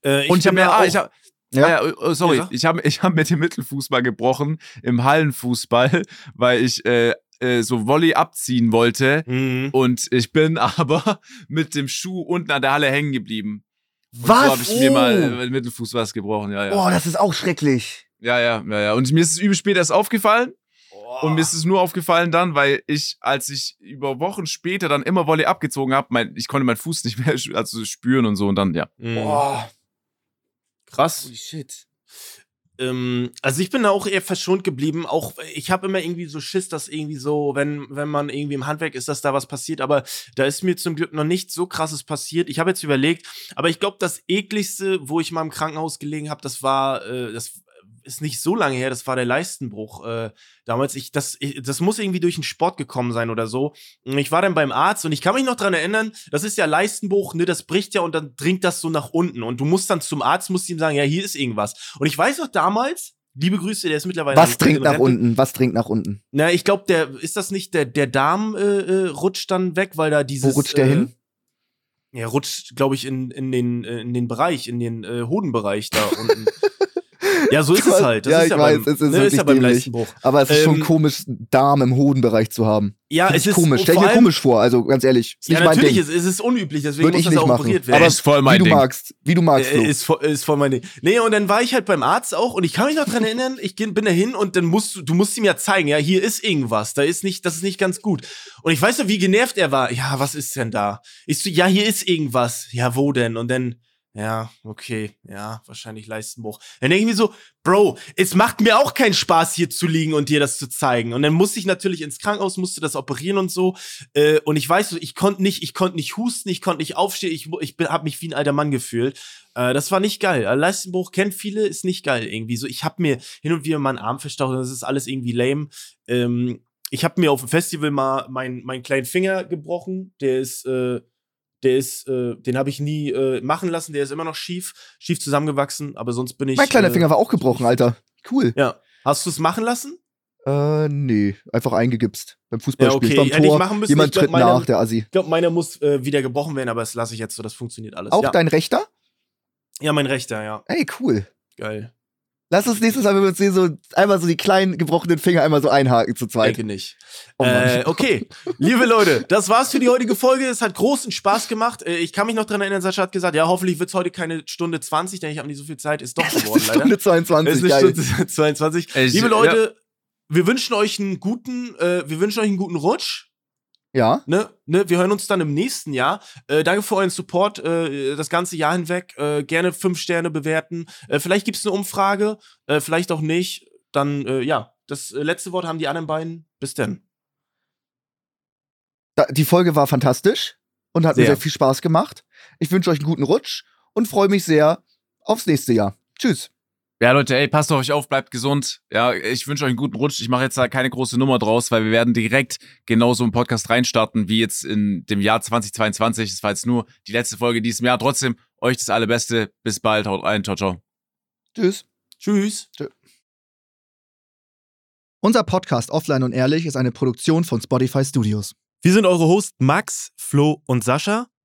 Äh, und ich habe mir, ah, ich hab, Ja. ja. ja, oh, sorry, Ja, ich habe ich hab mir den Mittelfuß mal gebrochen im Hallenfußball, weil ich äh, äh, so Volley abziehen wollte. Mhm. Und ich bin aber mit dem Schuh unten an der Halle hängen geblieben. Und Was? So habe ich mir Oh. mal äh, den Mittelfuß was gebrochen, ja, ja. Boah, das ist auch schrecklich. Ja, ja, ja, ja. Und mir ist es übel spät erst aufgefallen. Oh. Und mir ist es nur aufgefallen dann, weil ich, als ich über Wochen später dann immer Volley abgezogen habe, mein, ich konnte meinen Fuß nicht mehr also spüren und so und dann, ja. Mhm. Boah. Krass. Holy shit. Ähm, also ich bin da auch eher verschont geblieben. Auch ich habe immer irgendwie so Schiss, dass irgendwie so, wenn wenn man irgendwie im Handwerk ist, dass da was passiert. Aber da ist mir zum Glück noch nicht so krasses passiert. Ich habe jetzt überlegt, aber ich glaube, das ekligste, wo ich mal im Krankenhaus gelegen habe, das war, äh, das ist nicht so lange her. Das war der Leistenbruch äh, damals. Ich das ich, das muss irgendwie durch den Sport gekommen sein oder so. Ich war dann beim Arzt und ich kann mich noch dran erinnern. Das ist ja Leistenbruch, ne? Das bricht ja und dann dringt das so nach unten und du musst dann zum Arzt, musst ihm sagen, ja hier ist irgendwas. Und ich weiß noch damals, liebe Grüße, der ist mittlerweile. Was trinkt in nach unten? Was trinkt nach unten? Na, ich glaube, der ist das nicht der der Darm äh, äh, rutscht dann weg, weil da dieses. Wo rutscht der äh, hin? Ja, rutscht, glaube ich, in, in, den, äh, in den Bereich, in den äh, Hodenbereich da unten. Ja, so ist es halt. Das Ja, ist ich ja weiß, beim, es ist ne, ist ja beim dämlich. Leistenbruch. Aber es ist schon Ähm, komisch, Darm im Hodenbereich zu haben. Ja, Find es ich ist komisch. Stell vor dir allem- komisch vor, also ganz ehrlich. Ist Ja, nicht mein natürlich, Ding. ist, es ist unüblich, deswegen Würde muss ich das nicht auch machen. operiert Aber werden. ist voll Wie mein du Ding. magst. Wie du magst. Äh, ist, voll, ist voll mein Ding. Nee, und dann war ich halt beim Arzt auch und ich kann mich noch dran erinnern, ich bin da hin und dann musst du, du musst ihm ja zeigen, ja, hier ist irgendwas, da ist nicht, das ist nicht ganz gut. Und ich weiß noch, wie genervt er war. Ja, was ist denn da? Ich so, ja, hier ist irgendwas. Ja, wo denn? Und dann, ja, okay, ja, wahrscheinlich Leistenbruch. Dann denke ich mir so, Bro, es macht mir auch keinen Spaß, hier zu liegen und dir das zu zeigen. Und dann musste ich natürlich ins Krankenhaus, musste das operieren und so. Äh, und ich weiß, so, ich konnte nicht, ich konnte nicht husten, ich konnte nicht aufstehen, ich, ich habe mich wie ein alter Mann gefühlt. Äh, das war nicht geil. Äh, Leistenbruch kennt viele, ist nicht geil irgendwie. So, ich habe mir hin und wieder meinen Arm verstaucht, das ist alles irgendwie lame. Ähm, ich habe mir auf dem Festival mal meinen meinen kleinen Finger gebrochen. Der ist, äh, der ist, äh, den habe ich nie äh, machen lassen. Der ist immer noch schief, schief zusammengewachsen. Aber sonst bin ich. mein kleiner äh, Finger war auch gebrochen, Alter. Cool. Ja. Hast du es machen lassen? Äh, nee. Einfach eingegipst. Beim Fußballspiel. Ja, okay. Beim Tor. machen müssen. Jemand Ich glaub, tritt meiner- nach, der Assi. Ich glaube, meiner muss äh, wieder gebrochen werden, aber das lasse ich jetzt so. Das funktioniert alles. Auch ja. dein Rechter? ja, mein rechter, ja. Ey, cool. Geil. Lass uns nächstes Mal, wenn wir uns sehen, so einmal so die kleinen gebrochenen Finger einmal so einhaken zu zweit. Denke nicht. Oh äh, okay, liebe Leute, das war's für die heutige Folge. Es hat großen Spaß gemacht. Äh, ich kann mich noch dran erinnern, Sascha hat gesagt, ja, hoffentlich wird's heute keine Stunde 20, denn ich habe nicht so viel Zeit. Ist doch geworden, leider. Stunde 22, Es ist geil. eine Stunde 22. Ey, ich- liebe Leute, wir wünschen euch einen guten, äh, wir wünschen euch einen guten Rutsch. Ja, Ne, ne, wir hören uns dann im nächsten Jahr. Äh, danke für euren Support äh, das ganze Jahr hinweg. Äh, gerne fünf Sterne bewerten. Äh, vielleicht gibt's eine Umfrage, äh, vielleicht auch nicht. Dann, äh, ja, das letzte Wort haben die anderen beiden. Bis dann. da, die Folge war fantastisch und hat mir Sehr. sehr viel Spaß gemacht. Ich wünsche euch einen guten Rutsch und freue mich sehr aufs nächste Jahr. Tschüss. Ja, Leute, ey, passt auf euch auf, bleibt gesund. Ja, ich wünsche euch einen guten Rutsch. Ich mache jetzt da keine große Nummer draus, weil wir werden direkt genauso im Podcast reinstarten wie jetzt in dem Jahr 2022. Das war jetzt nur die letzte Folge diesem Jahr. Trotzdem, euch das Allerbeste. Bis bald. Haut rein. Ciao, ciao. Tschüss. Tschüss. Unser Podcast Offline und Ehrlich ist eine Produktion von Spotify Studios. Wir sind eure Hosts Max, Flo und Sascha.